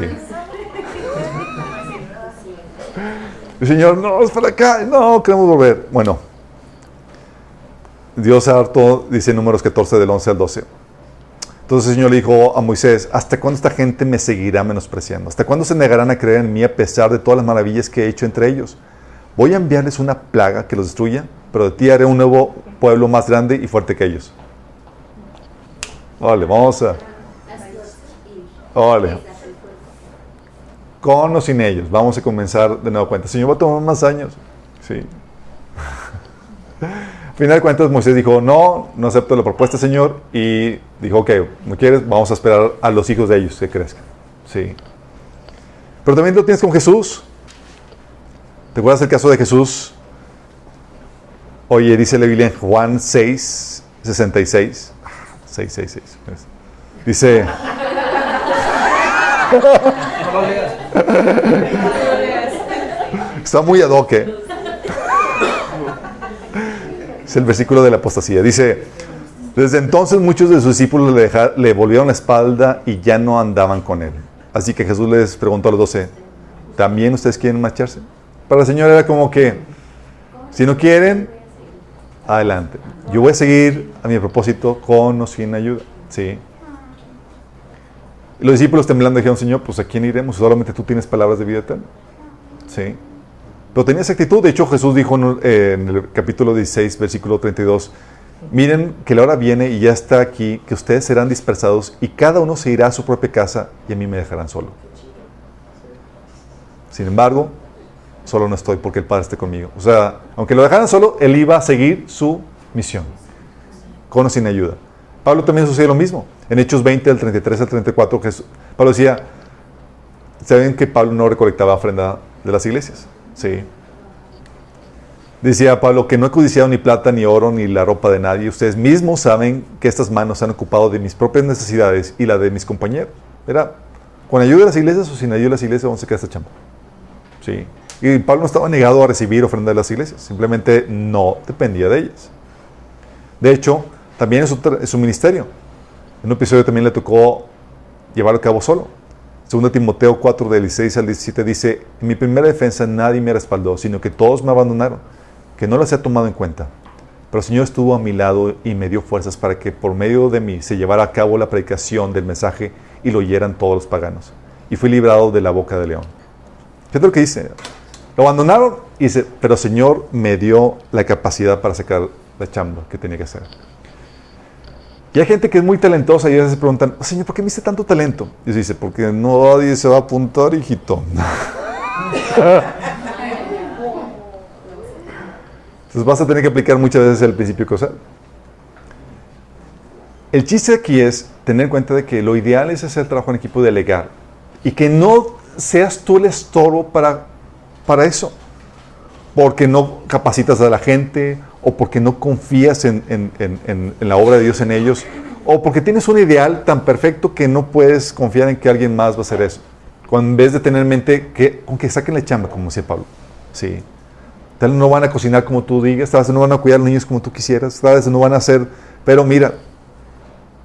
El Señor, no, es para acá. No, queremos volver. Bueno, Dios harto, dice en números 14 del 11 al 12. Entonces el Señor le dijo a Moisés, ¿hasta cuándo esta gente me seguirá menospreciando? ¿Hasta cuándo se negarán a creer en mí a pesar de todas las maravillas que he hecho entre ellos? Voy a enviarles una plaga que los destruya, pero de ti haré un nuevo pueblo más grande y fuerte que ellos. Vale, vamos a... Vale. Con o sin ellos. Vamos a comenzar de nuevo cuenta. Señor, va a tomar más años. Sí. Al final de cuentas, Moisés dijo, no, no acepto la propuesta, Señor. Y dijo, ok, ¿no quieres? Vamos a esperar a los hijos de ellos que crezcan. Sí. Pero también lo tienes con Jesús. ¿Te acuerdas el caso de Jesús? Oye, dice la Biblia en Juan 6, 66. 6, 6, 6. pues. Dice... Está muy ad hoc, ¿eh? Es el versículo de la apostasía. Dice, desde entonces muchos de sus discípulos le, volvieron la espalda y ya no andaban con él. Así que Jesús les preguntó a los doce, ¿también ustedes quieren marcharse? Para el Señor era como que, si no quieren, adelante. Yo voy a seguir a mi propósito con o sin ayuda. ¿Sí? Los discípulos temblando dijeron, Señor, pues ¿a quién iremos? Solamente tú tienes palabras de vida eterna. ¿Sí? Pero tenía esa actitud. De hecho, Jesús dijo en, eh, en el capítulo 16, versículo 32, miren que la hora viene y ya está aquí, que ustedes serán dispersados y cada uno se irá a su propia casa y a mí me dejarán solo. Sin embargo, solo no estoy porque el Padre esté conmigo. O sea, aunque lo dejaran solo, él iba a seguir su misión, con o sin ayuda. Pablo también sucedió lo mismo. En Hechos 20, del 33 al 34, Pablo decía, ¿saben que Pablo no recolectaba ofrenda de las iglesias? Sí. Decía Pablo que no he codiciado ni plata, ni oro, ni la ropa de nadie. Ustedes mismos saben que estas manos se han ocupado de mis propias necesidades y la de mis compañeros. Era, con ayuda de las iglesias o sin ayuda de las iglesias, vamos a quedar esta chamba. Sí. Y Pablo no estaba negado a recibir ofrenda de las iglesias, simplemente no dependía de ellas. De hecho, también es su, su ministerio. En un episodio también le tocó llevarlo a cabo solo. Segundo Timoteo 4, del 16 al 17 dice, en mi primera defensa nadie me respaldó, sino que todos me abandonaron que no las he tomado en cuenta. Pero el Señor estuvo a mi lado y me dio fuerzas para que por medio de mí se llevara a cabo la predicación del mensaje y lo oyeran todos los paganos. Y fui librado de la boca del león. Fíjate lo que dice. Lo abandonaron y dice, pero el Señor me dio la capacidad para sacar la chamba que tenía que hacer. Y hay gente que es muy talentosa y veces se preguntan, Señor, ¿por qué me diste tanto talento? Y dice, porque nadie se va a apuntar, hijito. Entonces vas a tener que aplicar muchas veces el principio causal. El chiste aquí es tener en cuenta de que lo ideal es hacer trabajo en equipo delegar y que no seas tú el estorbo para, para eso, porque no capacitas a la gente o porque no confías en, en, la obra de Dios en ellos o porque tienes un ideal tan perfecto que no puedes confiar en que alguien más va a hacer eso. Cuando en vez de tener en mente que, con que saquen la chamba, como decía Pablo. Sí. Tal vez no van a cocinar como tú digas, tal vez no van a cuidar a los niños como tú quisieras, tal vez no van a hacer, pero mira,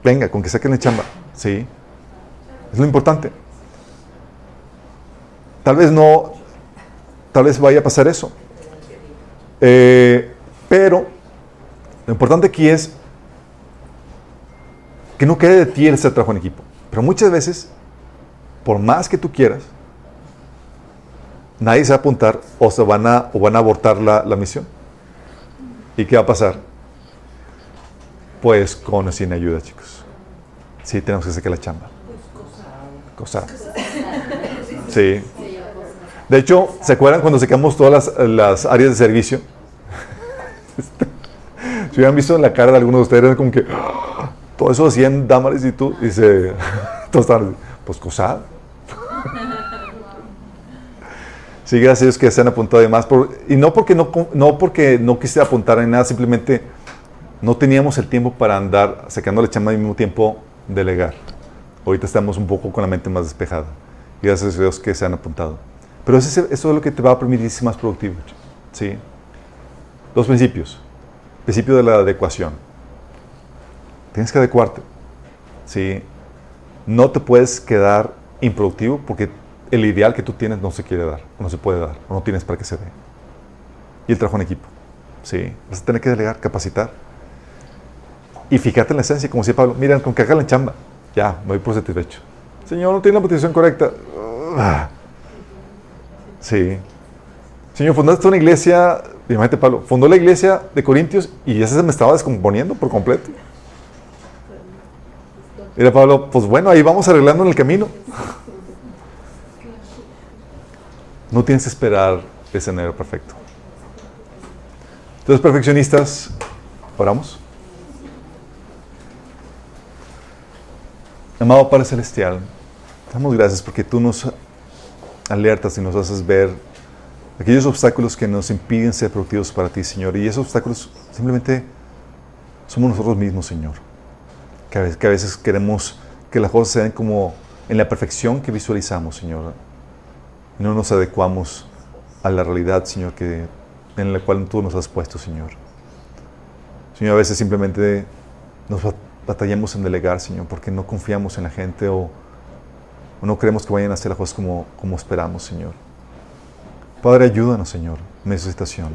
venga, con que saquen la chamba, ¿sí? Es lo importante. Tal vez no, tal vez vaya a pasar eso. Eh, pero lo importante aquí es que no quede de ti el hacer trabajo en equipo. Pero muchas veces, por más que tú quieras, nadie se va a apuntar o, se van, a, o van a abortar la, misión. ¿Y qué va a pasar? Pues con o sin ayuda, chicos. Sí, tenemos que sacar la chamba. Cosa. Sí. De hecho, ¿se acuerdan cuando sacamos todas las, áreas de servicio? Si hubieran visto en la cara de algunos de ustedes, como que ¡ah! todo eso hacían Damaris y tú, dice, todos estaban, pues cosa. Sí, gracias a Dios que se han apuntado de más. y no porque no, no porque no quise apuntar en nada, simplemente no teníamos el tiempo para andar sacando la chamba al mismo tiempo delegar. Ahorita estamos un poco con la mente más despejada. Gracias a Dios que se han apuntado. Pero eso, es lo que te va a permitir ser más productivo. ¿sí? Dos principios. Principio de la adecuación. Tienes que adecuarte. ¿sí? No te puedes quedar improductivo porque el ideal que tú tienes no se quiere dar, no se puede dar, o no tienes para que se dé. Y el trabajo en equipo. Sí, vas a tener que delegar, capacitar. Y fíjate en la esencia, como decía Pablo, miren, con que hagan la chamba, ya, me voy por satisfecho. Señor, no tiene la motivación correcta. Ah. Sí. Señor, fundaste una iglesia, imagínate Pablo, fundó la iglesia de Corintios y ya se me estaba descomponiendo por completo. Mira Pablo, pues bueno, ahí vamos arreglando en el camino. No tienes que esperar ese escenario perfecto. Entonces, perfeccionistas, oramos. Amado Padre Celestial, damos gracias porque tú nos alertas y nos haces ver aquellos obstáculos que nos impiden ser productivos para ti, Señor. Y esos obstáculos simplemente somos nosotros mismos, Señor. Que a veces, queremos que las cosas sean como en la perfección que visualizamos, Señor no nos adecuamos a la realidad, Señor, que, en la cual tú nos has puesto, Señor. Señor, a veces simplemente nos batallamos en delegar, Señor, porque no confiamos en la gente o, no creemos que vayan a hacer las cosas como, como esperamos, Señor. Padre, ayúdanos, Señor, en.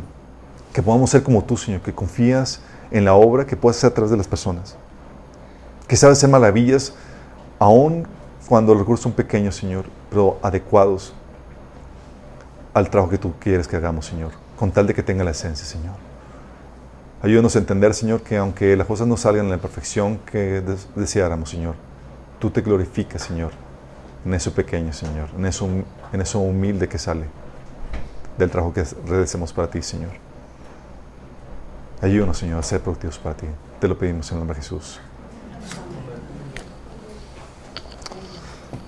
Que podamos ser como tú, Señor, que confías en la obra que puedes hacer a través de las personas. Que sabes hacer maravillas, aun cuando los recursos son pequeños, Señor, pero adecuados al trabajo que tú quieres que hagamos, Señor, con tal de que tenga la esencia, Señor. Ayúdanos a entender, Señor, que aunque las cosas no salgan en la perfección que deseáramos, Señor, tú te glorificas, Señor, en eso pequeño, Señor, en eso, en eso humilde que sale del trabajo que realizamos para ti, Señor. Ayúdanos, Señor, a ser productivos para ti. Te lo pedimos en el nombre de Jesús.